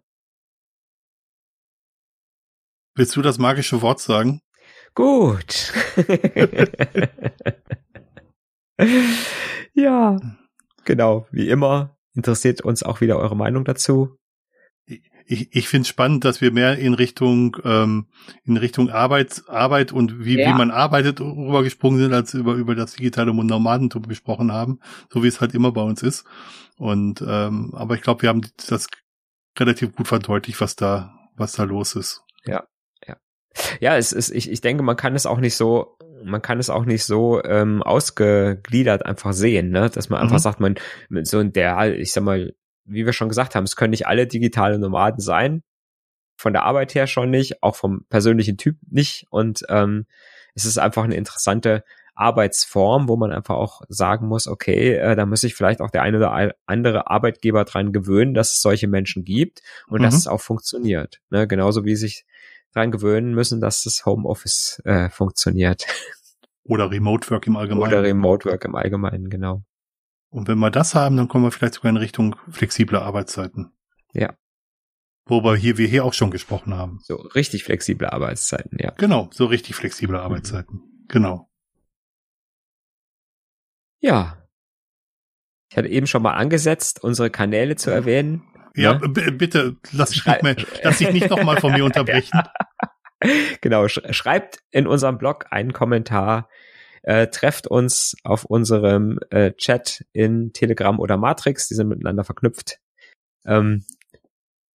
Willst du das magische Wort sagen? Gut. ja, genau, wie immer interessiert uns auch wieder eure Meinung dazu ich, ich finde es spannend, dass wir mehr in Richtung ähm, in Richtung Arbeit, Arbeit und wie, ja. wie man arbeitet rübergesprungen sind, als über über das digitale Nomadentum gesprochen haben, so wie es halt immer bei uns ist. Und ähm, aber ich glaube, wir haben das relativ gut verdeutlicht, was da was da los ist. Ja, ja, ja. Es ist, ich, ich denke, man kann es auch nicht so man kann es auch nicht so ähm, ausgegliedert einfach sehen, ne? dass man einfach mhm. sagt, man so der, ich sag mal, wie wir schon gesagt haben, es können nicht alle digitale Nomaden sein. Von der Arbeit her schon nicht, auch vom persönlichen Typ nicht. Und ähm, es ist einfach eine interessante Arbeitsform, wo man einfach auch sagen muss, okay, äh, da muss sich vielleicht auch der eine oder andere Arbeitgeber dran gewöhnen, dass es solche Menschen gibt und mhm. dass es auch funktioniert. Ne? Genauso wie sich dran gewöhnen müssen, dass das Homeoffice äh, funktioniert. Oder Remote Work im Allgemeinen. Oder Remote Work im Allgemeinen, genau. Und wenn wir das haben, dann kommen wir vielleicht sogar in Richtung flexible Arbeitszeiten. Ja. Wobei hier wir hier auch schon gesprochen haben. So richtig flexible Arbeitszeiten, ja. Genau, so richtig flexible Arbeitszeiten. Mhm. Genau. Ja. Ich hatte eben schon mal angesetzt, unsere Kanäle zu erwähnen. Ja, ne? bitte lass dich nicht mehr, lass dich nicht nochmal von mir unterbrechen. genau, schreibt in unserem Blog einen Kommentar, äh, trefft uns auf unserem äh, Chat in Telegram oder Matrix, die sind miteinander verknüpft. Ähm,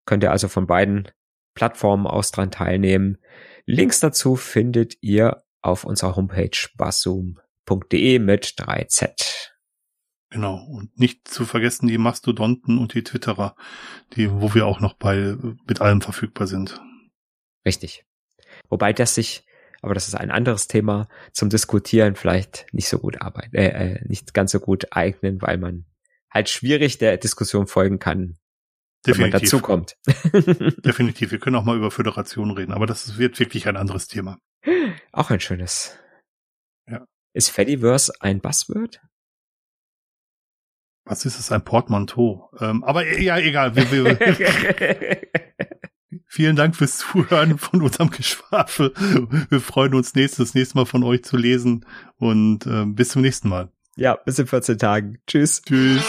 könnt ihr also von beiden Plattformen aus dran teilnehmen. Links dazu findet ihr auf unserer Homepage basum.de mit 3Z. Genau. Und nicht zu vergessen die Mastodonten und die Twitterer, die, wo wir auch noch bei, mit allem verfügbar sind. Richtig. Wobei das sich aber das ist ein anderes Thema zum Diskutieren, vielleicht nicht so gut arbeiten, äh, äh, nicht ganz so gut eignen, weil man halt schwierig der Diskussion folgen kann, Definitiv. wenn man dazu kommt. Definitiv. Wir können auch mal über Föderation reden, aber das wird wirklich ein anderes Thema. Auch ein schönes. Ja. Ist Fediverse ein Buzzword? Was ist es? Ein Portmanteau. Ähm, aber ja, egal. Wir, wir, Vielen Dank fürs Zuhören von unserem Geschwafel. Wir freuen uns, nächstes, nächstes Mal von euch zu lesen und äh, bis zum nächsten Mal. Ja, bis in 14 Tagen. Tschüss. Tschüss.